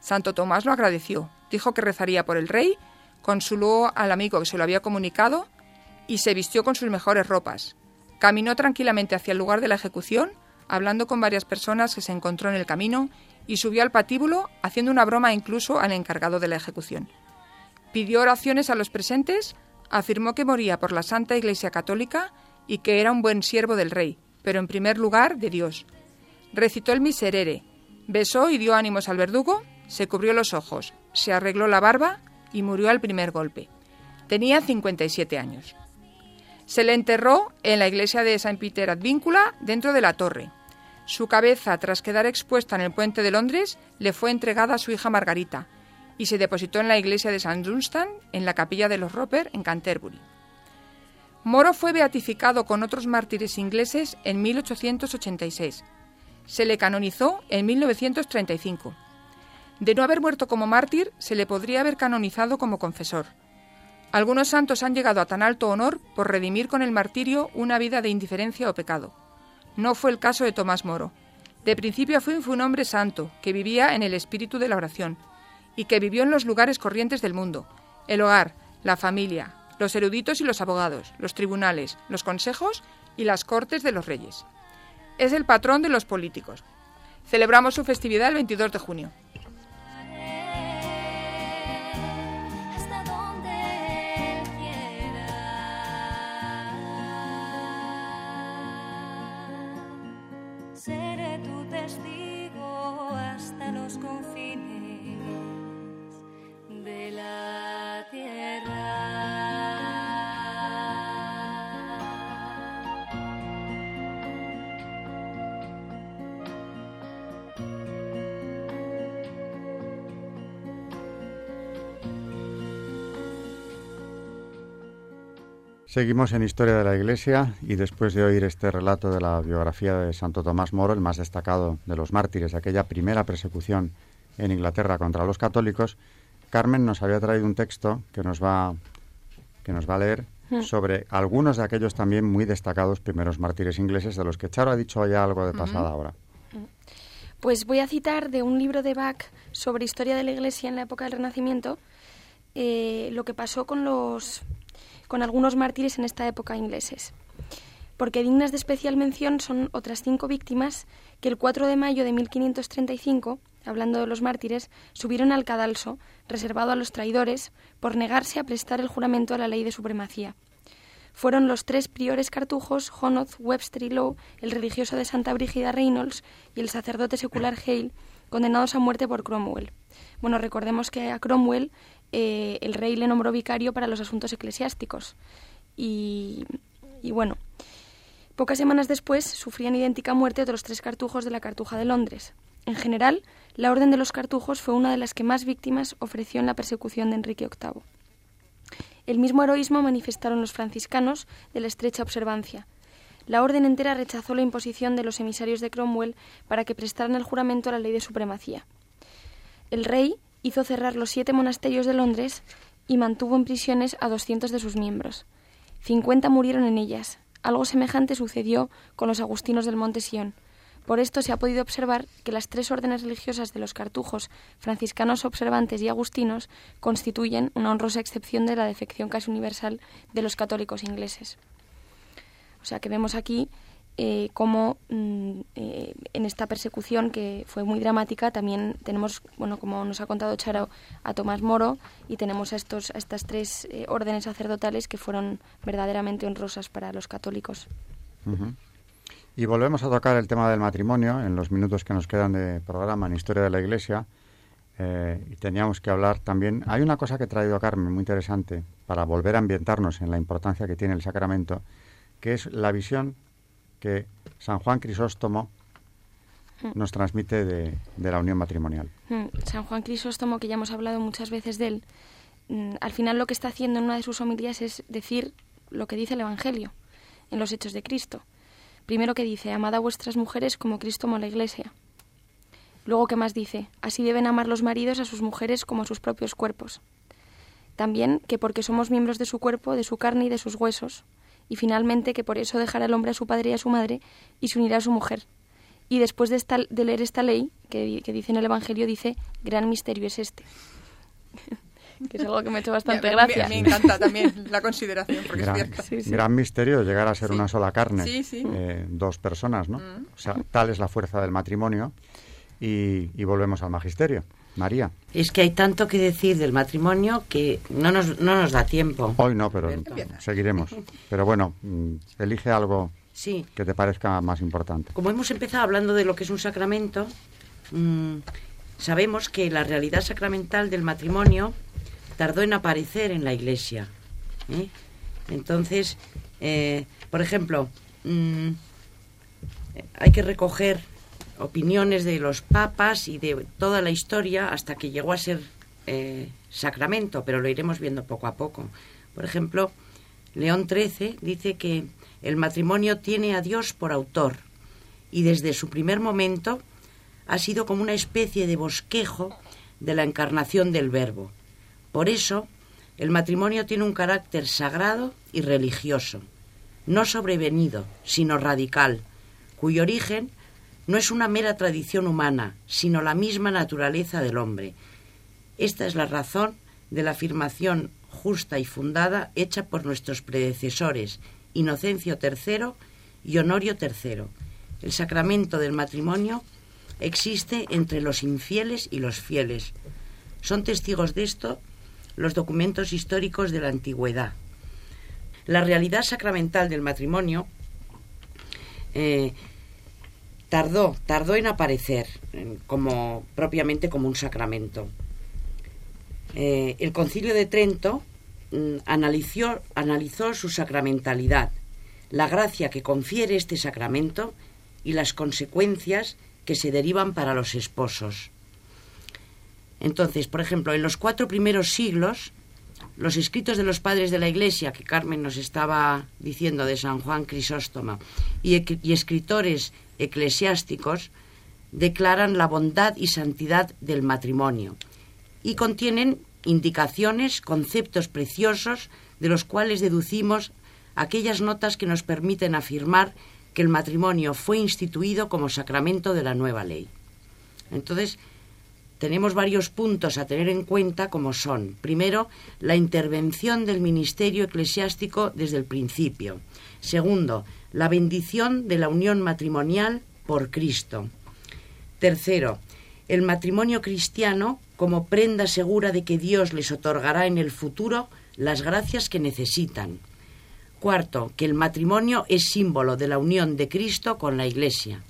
Santo Tomás lo agradeció, dijo que rezaría por el rey, consuló al amigo que se lo había comunicado y se vistió con sus mejores ropas. Caminó tranquilamente hacia el lugar de la ejecución, hablando con varias personas que se encontró en el camino, y subió al patíbulo, haciendo una broma incluso al encargado de la ejecución. Pidió oraciones a los presentes, afirmó que moría por la Santa Iglesia Católica y que era un buen siervo del rey, pero en primer lugar de Dios. Recitó el miserere, besó y dio ánimos al verdugo, se cubrió los ojos, se arregló la barba y murió al primer golpe. Tenía 57 años. Se le enterró en la iglesia de Saint Peter ad Víncula, dentro de la torre. Su cabeza, tras quedar expuesta en el puente de Londres, le fue entregada a su hija Margarita y se depositó en la iglesia de St. Dunstan, en la capilla de los Roper, en Canterbury. Moro fue beatificado con otros mártires ingleses en 1886. Se le canonizó en 1935. De no haber muerto como mártir, se le podría haber canonizado como confesor. Algunos santos han llegado a tan alto honor por redimir con el martirio una vida de indiferencia o pecado. No fue el caso de Tomás Moro. De principio fue un hombre santo, que vivía en el espíritu de la oración, y que vivió en los lugares corrientes del mundo, el hogar, la familia, los eruditos y los abogados, los tribunales, los consejos y las cortes de los reyes. Es el patrón de los políticos. Celebramos su festividad el 22 de junio. Seguimos en Historia de la Iglesia y después de oír este relato de la biografía de Santo Tomás Moro, el más destacado de los mártires aquella primera persecución en Inglaterra contra los católicos, Carmen nos había traído un texto que nos va, que nos va a leer mm. sobre algunos de aquellos también muy destacados primeros mártires ingleses de los que Charo ha dicho ya algo de pasada ahora. Mm. Pues voy a citar de un libro de Bach sobre historia de la Iglesia en la época del Renacimiento eh, lo que pasó con los con algunos mártires en esta época ingleses. Porque dignas de especial mención son otras cinco víctimas que el 4 de mayo de 1535, hablando de los mártires, subieron al cadalso, reservado a los traidores, por negarse a prestar el juramento a la ley de supremacía. Fueron los tres priores cartujos, Honoth, Webster y Lowe, el religioso de Santa Brígida Reynolds y el sacerdote secular Hale, condenados a muerte por Cromwell. Bueno, recordemos que a Cromwell eh, el rey le nombró vicario para los asuntos eclesiásticos. Y, bueno, pocas semanas después sufrían idéntica muerte otros tres cartujos de la Cartuja de Londres. En general, la Orden de los Cartujos fue una de las que más víctimas ofreció en la persecución de Enrique VIII. El mismo heroísmo manifestaron los franciscanos de la estrecha observancia. La orden entera rechazó la imposición de los emisarios de Cromwell para que prestaran el juramento a la ley de supremacía. El rey hizo cerrar los siete monasterios de Londres y mantuvo en prisiones a 200 de sus miembros. 50 murieron en ellas. Algo semejante sucedió con los agustinos del Monte Sion. Por esto se ha podido observar que las tres órdenes religiosas de los cartujos, franciscanos observantes y agustinos, constituyen una honrosa excepción de la defección casi universal de los católicos ingleses. O sea que vemos aquí eh, como mm, eh, en esta persecución que fue muy dramática también tenemos, bueno, como nos ha contado Charo, a Tomás Moro y tenemos a, estos, a estas tres eh, órdenes sacerdotales que fueron verdaderamente honrosas para los católicos. Y volvemos a tocar el tema del matrimonio en los minutos que nos quedan de programa en Historia de la Iglesia. y teníamos que hablar también. Hay una cosa que ha traído a Carmen muy interesante para volver a ambientarnos en la importancia que tiene el sacramento, que es la visión que San Juan Crisóstomo hmm. nos transmite de, la unión matrimonial. Hmm. San Juan Crisóstomo, que ya hemos hablado muchas veces de él, mm, al final lo que está haciendo en una de sus homilías es decir lo que dice el Evangelio en los Hechos de Cristo. Primero que dice, amad a vuestras mujeres como Cristo amó la Iglesia. Luego, ¿qué más dice? Así deben amar los maridos a sus mujeres como a sus propios cuerpos. También que porque somos miembros de su cuerpo, de su carne y de sus huesos, y finalmente que por eso dejará el hombre a su padre y a su madre y se unirá a su mujer. Y después de, esta, de leer esta ley, que, dice en el Evangelio, dice, gran misterio es este. Que es algo que me ha hecho bastante gracia. Me, encanta también la consideración, porque gran, es Gran misterio llegar a ser una sola carne, eh, dos personas, ¿no? Mm. O sea, tal es la fuerza del matrimonio. y volvemos al magisterio. María. Es que hay tanto que decir del matrimonio que no nos, no nos da tiempo. Hoy no, pero seguiremos. Pero bueno, mm, elige algo que te parezca más importante. Como hemos empezado hablando de lo que es un sacramento, mm, sabemos que la realidad sacramental del matrimonio tardó en aparecer en la Iglesia. ¿eh? Entonces, eh, por ejemplo, mm, hay que recoger opiniones de los papas y de toda la historia hasta que llegó a ser eh, sacramento, pero lo iremos viendo poco a poco. Por ejemplo, León XIII dice que el matrimonio tiene a Dios por autor y desde su primer momento ha sido como una especie de bosquejo de la encarnación del Verbo. Por eso, el matrimonio tiene un carácter sagrado y religioso, no sobrevenido, sino radical, cuyo origen no es una mera tradición humana, sino la misma naturaleza del hombre. Esta es la razón de la afirmación justa y fundada hecha por nuestros predecesores, Inocencio III y Honorio III. El sacramento del matrimonio existe entre los infieles y los fieles. Son testigos de esto los documentos históricos de la antigüedad. La realidad sacramental del matrimonio eh, tardó, tardó en aparecer como propiamente como un sacramento. Eh, el Concilio de Trento mm, analizó, analizó su sacramentalidad, la gracia que confiere este sacramento y las consecuencias que se derivan para los esposos. Entonces, por ejemplo, en los cuatro primeros siglos, los escritos de los padres de la Iglesia, que Carmen nos estaba diciendo de San Juan Crisóstoma, y, y escritores eclesiásticos, declaran la bondad y santidad del matrimonio y contienen indicaciones, conceptos preciosos de los cuales deducimos aquellas notas que nos permiten afirmar que el matrimonio fue instituido como sacramento de la nueva ley. Entonces, tenemos varios puntos a tener en cuenta como son, primero, la intervención del ministerio eclesiástico desde el principio. Segundo, la bendición de la unión matrimonial por Cristo. Tercero, el matrimonio cristiano como prenda segura de que Dios les otorgará en el futuro las gracias que necesitan. Cuarto, que el matrimonio es símbolo de la unión de Cristo con la Iglesia.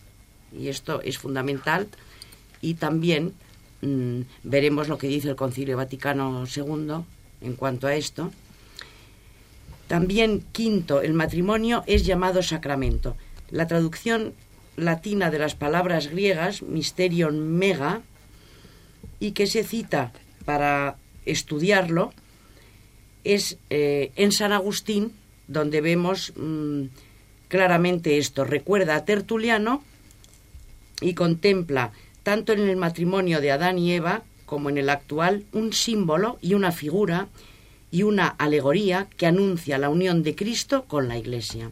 Y esto es fundamental. Y también mm, veremos lo que dice el Concilio Vaticano II en cuanto a esto. También, quinto, el matrimonio es llamado sacramento. La traducción latina de las palabras griegas, mysterion mega, y que se cita para estudiarlo, es eh, en San Agustín, donde vemos mm, claramente esto. Recuerda a Tertuliano y contempla, tanto en el matrimonio de Adán y Eva como en el actual, un símbolo y una figura y una alegoría que anuncia la unión de Cristo con la Iglesia.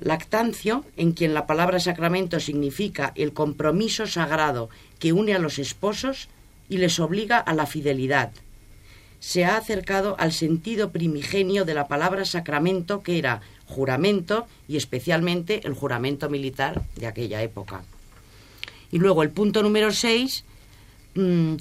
Lactancio, en quien la palabra sacramento significa el compromiso sagrado que une a los esposos y les obliga a la fidelidad, se ha acercado al sentido primigenio de la palabra sacramento, que era juramento y especialmente el juramento militar de aquella época. Y luego el punto número 6, mm,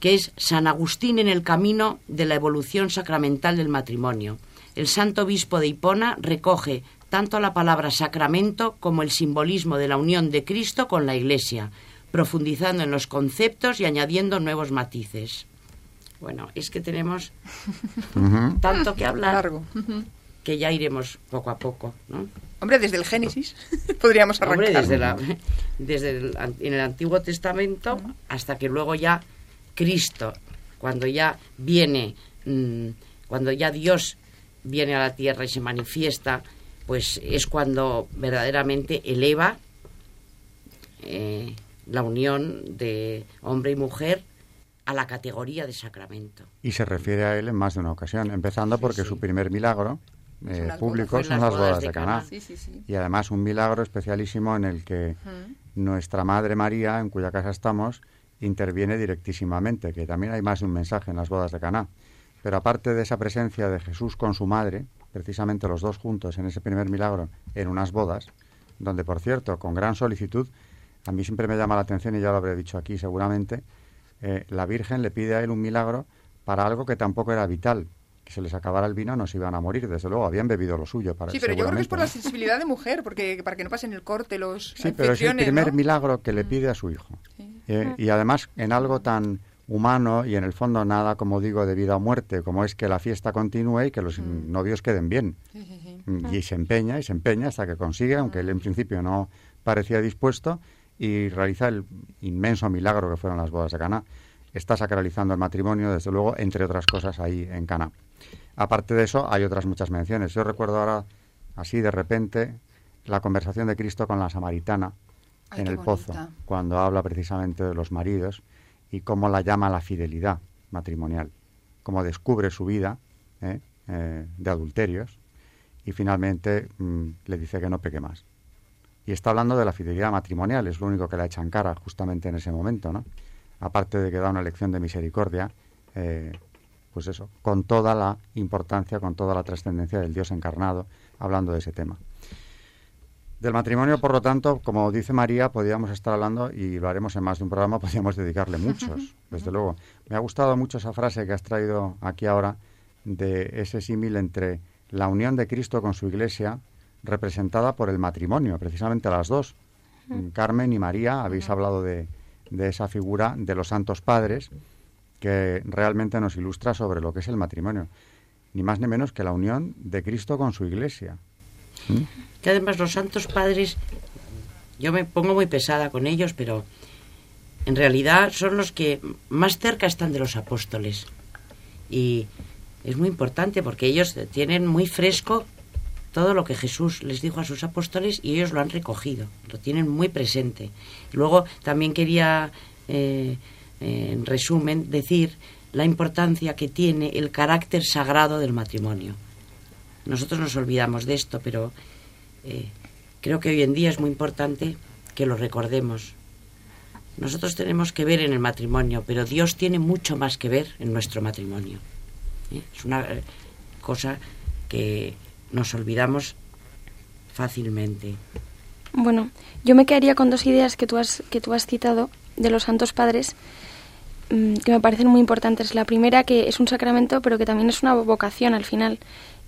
que es San Agustín en el camino de la evolución sacramental del matrimonio. El santo obispo de Hipona recoge tanto la palabra sacramento como el simbolismo de la unión de Cristo con la Iglesia, profundizando en los conceptos y añadiendo nuevos matices. Bueno, es que tenemos tanto que hablar que ya iremos poco a poco, ¿no? Hombre, desde el Génesis podríamos arrancar. Hombre, desde, la, desde el, en el Antiguo Testamento hasta que luego ya Cristo, cuando ya viene, mm, cuando ya Dios viene a la tierra y se manifiesta, pues es cuando verdaderamente eleva eh, la unión de hombre y mujer a la categoría de sacramento. Y se refiere a él en más de una ocasión, empezando porque su primer milagro eh, público son las bodas de Caná. y además un milagro especialísimo en el que nuestra Madre María, en cuya casa estamos, interviene directísimamente, que también hay más de un mensaje en las bodas de Caná. Pero aparte de esa presencia de Jesús con su madre, precisamente los dos juntos en ese primer milagro, en unas bodas, donde por cierto, con gran solicitud, a mí siempre me llama la atención y ya lo habré dicho aquí seguramente, eh, la Virgen le pide a él un milagro para algo que tampoco era vital, que se les acabara el vino no se iban a morir, desde luego, habían bebido lo suyo. Para, sí, pero yo creo que es por la sensibilidad de mujer, porque para que no pasen el corte los Sí, pero es el primer milagro que le pide a su hijo. Eh, y además en algo tan humano y en el fondo nada, como digo, de vida o muerte, como es que la fiesta continúe y que los mm. novios queden bien. Mm, y se empeña y se empeña hasta que consigue, aunque él en principio no parecía dispuesto, y realiza el inmenso milagro que fueron las bodas de Cana. Está sacralizando el matrimonio, desde luego, entre otras cosas, ahí en Cana. Aparte de eso, hay otras muchas menciones. Yo recuerdo ahora, así de repente, la conversación de Cristo con la samaritana en el pozo, cuando habla precisamente de los maridos y cómo la llama la fidelidad matrimonial, cómo descubre su vida ¿eh? Eh, de adulterios y finalmente mm, le dice que no peque más. Y está hablando de la fidelidad matrimonial, es lo único que le echa en cara justamente en ese momento, ¿no? Aparte de que da una lección de misericordia, eh, pues eso, con toda la importancia, con toda la trascendencia del Dios encarnado, hablando de ese tema. Del matrimonio, por lo tanto, como dice María, podríamos estar hablando, y lo haremos en más de un programa, podríamos dedicarle muchos, desde luego. Me ha gustado mucho esa frase que has traído aquí ahora, de ese símil entre la unión de Cristo con su iglesia, representada por el matrimonio, precisamente las dos. Carmen y María, habéis hablado de, de esa figura de los santos padres, que realmente nos ilustra sobre lo que es el matrimonio. Ni más ni menos que la unión de Cristo con su iglesia. ¿Mm? Que además los santos padres, yo me pongo muy pesada con ellos, pero en realidad son los que más cerca están de los apóstoles. Y es muy importante porque ellos tienen muy fresco todo lo que Jesús les dijo a sus apóstoles y ellos lo han recogido, lo tienen muy presente. Luego también quería, eh, en resumen, decir la importancia que tiene el carácter sagrado del matrimonio. Nosotros nos olvidamos de esto, pero eh, creo que hoy en día es muy importante que lo recordemos. Nosotros tenemos que ver en el matrimonio, pero Dios tiene mucho más que ver en nuestro matrimonio. ¿eh? Es una eh, cosa que nos olvidamos fácilmente. Bueno, yo me quedaría con dos ideas que tú has, que tú has citado de los santos padres mm, que me parecen muy importantes. La primera, que es un sacramento, pero que también es una vocación al final.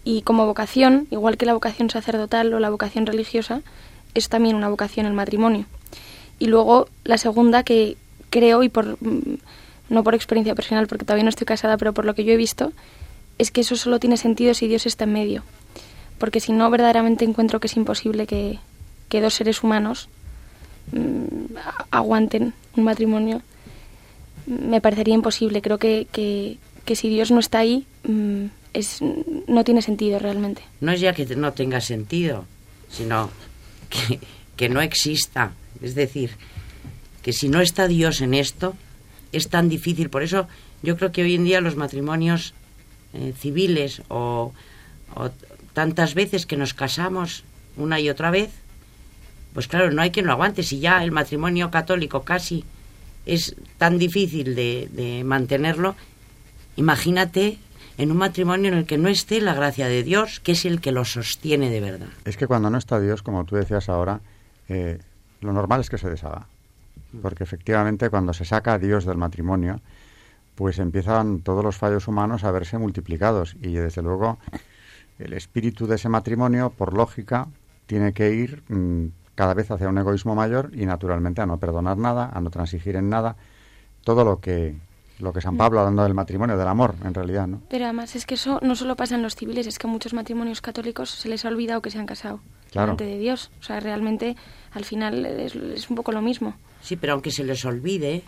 Y como vocación, igual que la vocación sacerdotal o la vocación religiosa, es también una vocación el matrimonio. Y luego la segunda, que creo, y por mm, no por experiencia personal, porque todavía no estoy casada, pero por lo que yo he visto, es que eso solo tiene sentido si Dios está en medio. Porque si no, verdaderamente encuentro que es imposible que, dos seres humanos mm, aguanten un matrimonio. Me parecería imposible. Creo que, que, si Dios no está ahí, mm, es, no tiene sentido realmente. No es ya que no tenga sentido, sino que, que no exista. Es decir, que si no está Dios en esto, es tan difícil. Por eso yo creo que hoy en día los matrimonios eh, civiles o, tantas veces que nos casamos una y otra vez, pues claro, no hay quien lo aguante. Si ya el matrimonio católico casi es tan difícil de, de mantenerlo, imagínate en un matrimonio en el que no esté la gracia de Dios, que es el que lo sostiene de verdad. Es que cuando no está Dios, como tú decías ahora, eh, lo normal es que se deshaga porque efectivamente cuando se saca a Dios del matrimonio, pues empiezan todos los fallos humanos a verse multiplicados y desde luego el espíritu de ese matrimonio, por lógica, tiene que ir mm, cada vez hacia un egoísmo mayor y naturalmente a no perdonar nada, a no transigir en nada, todo lo que lo que San Pablo hablando del matrimonio, del amor, en realidad, ¿no? Pero además es que eso no solo pasa en los civiles, es que a muchos matrimonios católicos se les ha olvidado que se han casado claro. de Dios. O sea, realmente al final es un poco lo mismo. Sí, pero aunque se les olvide,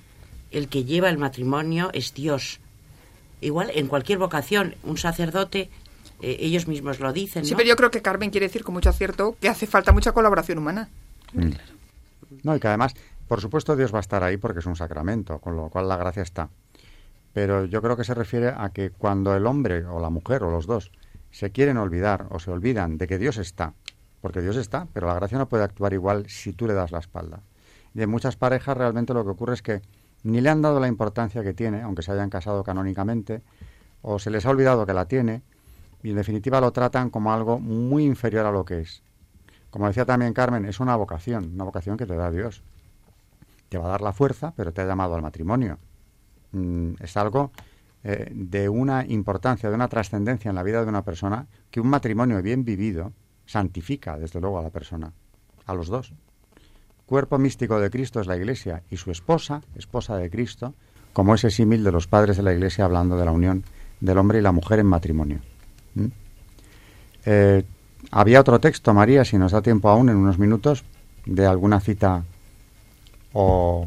el que lleva el matrimonio es Dios. Igual en cualquier vocación, un sacerdote, eh, ellos mismos lo dicen. Sí, pero yo creo que Carmen quiere decir con mucho acierto que hace falta mucha colaboración humana. Mm. No, y que además, por supuesto, Dios va a estar ahí porque es un sacramento, con lo cual la gracia está. Pero yo creo que se refiere a que cuando el hombre o la mujer o los dos se quieren olvidar o se olvidan de que Dios está, porque Dios está, pero la gracia no puede actuar igual si tú le das la espalda. Y en muchas parejas realmente lo que ocurre es que ni le han dado la importancia que tiene, aunque se hayan casado canónicamente, o se les ha olvidado que la tiene, y en definitiva lo tratan como algo muy inferior a lo que es. Como decía también Carmen, es una vocación, una vocación que te da Dios. Te va a dar la fuerza, pero te ha llamado al matrimonio. Mm, es algo eh, de una importancia, de una trascendencia en la vida de una persona que un matrimonio bien vivido santifica, desde luego, a la persona, a los dos cuerpo místico de Cristo es la Iglesia y su esposa, esposa de Cristo, como ese símil de los padres de la Iglesia hablando de la unión del hombre y la mujer en matrimonio. ¿Mm? Eh, había otro texto, María, si nos da tiempo aún en unos minutos, de alguna cita o,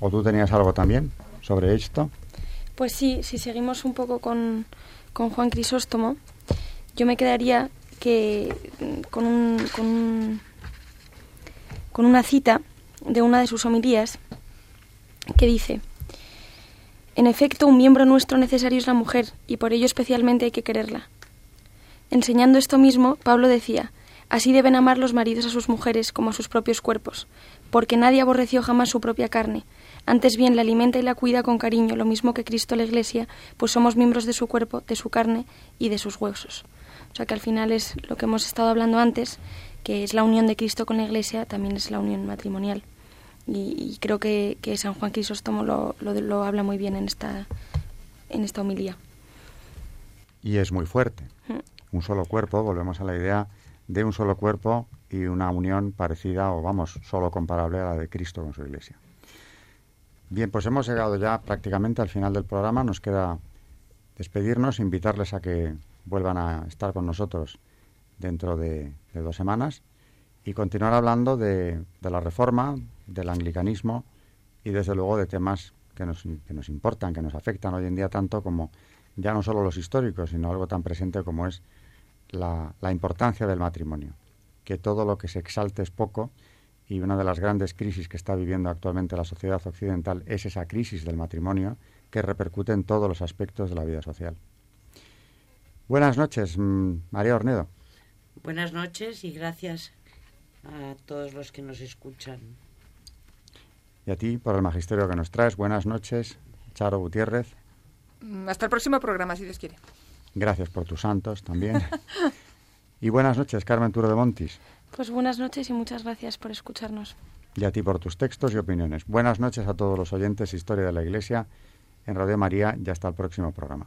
tú tenías algo también sobre esto. Pues sí, si seguimos un poco con, con Juan Crisóstomo, yo me quedaría que con un, con un con una cita de una de sus homilías que dice, En efecto, un miembro nuestro necesario es la mujer, y por ello especialmente hay que quererla. Enseñando esto mismo, Pablo decía, Así deben amar los maridos a sus mujeres como a sus propios cuerpos, porque nadie aborreció jamás su propia carne, antes bien la alimenta y la cuida con cariño, lo mismo que Cristo la Iglesia, pues somos miembros de su cuerpo, de su carne y de sus huesos. O sea que al final es lo que hemos estado hablando antes, que es la unión de Cristo con la Iglesia, también es la unión matrimonial. Y, creo que, San Juan Crisóstomo lo, lo, habla muy bien en esta, en esta homilía. Y es muy fuerte. Mm. Un solo cuerpo, volvemos a la idea de un solo cuerpo y una unión parecida o, vamos, solo comparable a la de Cristo con su Iglesia. Bien, pues hemos llegado ya prácticamente al final del programa. Nos queda despedirnos, invitarles a que vuelvan a estar con nosotros dentro de, dos semanas y continuar hablando de, la reforma, del anglicanismo y desde luego de temas que nos, que nos importan, que nos afectan hoy en día tanto como ya no solo los históricos, sino algo tan presente como es la, importancia del matrimonio, que todo lo que se exalte es poco y una de las grandes crisis que está viviendo actualmente la sociedad occidental es esa crisis del matrimonio que repercute en todos los aspectos de la vida social. Buenas noches, mm, María Ornedo. Buenas noches y gracias a todos los que nos escuchan. Y a ti por el magisterio que nos traes. Buenas noches, Charo Gutiérrez. Mm, hasta el próximo programa, si Dios quiere. Gracias por tus santos también. y buenas noches, Carmen Turo de Montis. Pues buenas noches y muchas gracias por escucharnos. Y a ti por tus textos y opiniones. Buenas noches a todos los oyentes Historia de la Iglesia en Radio María y hasta el próximo programa.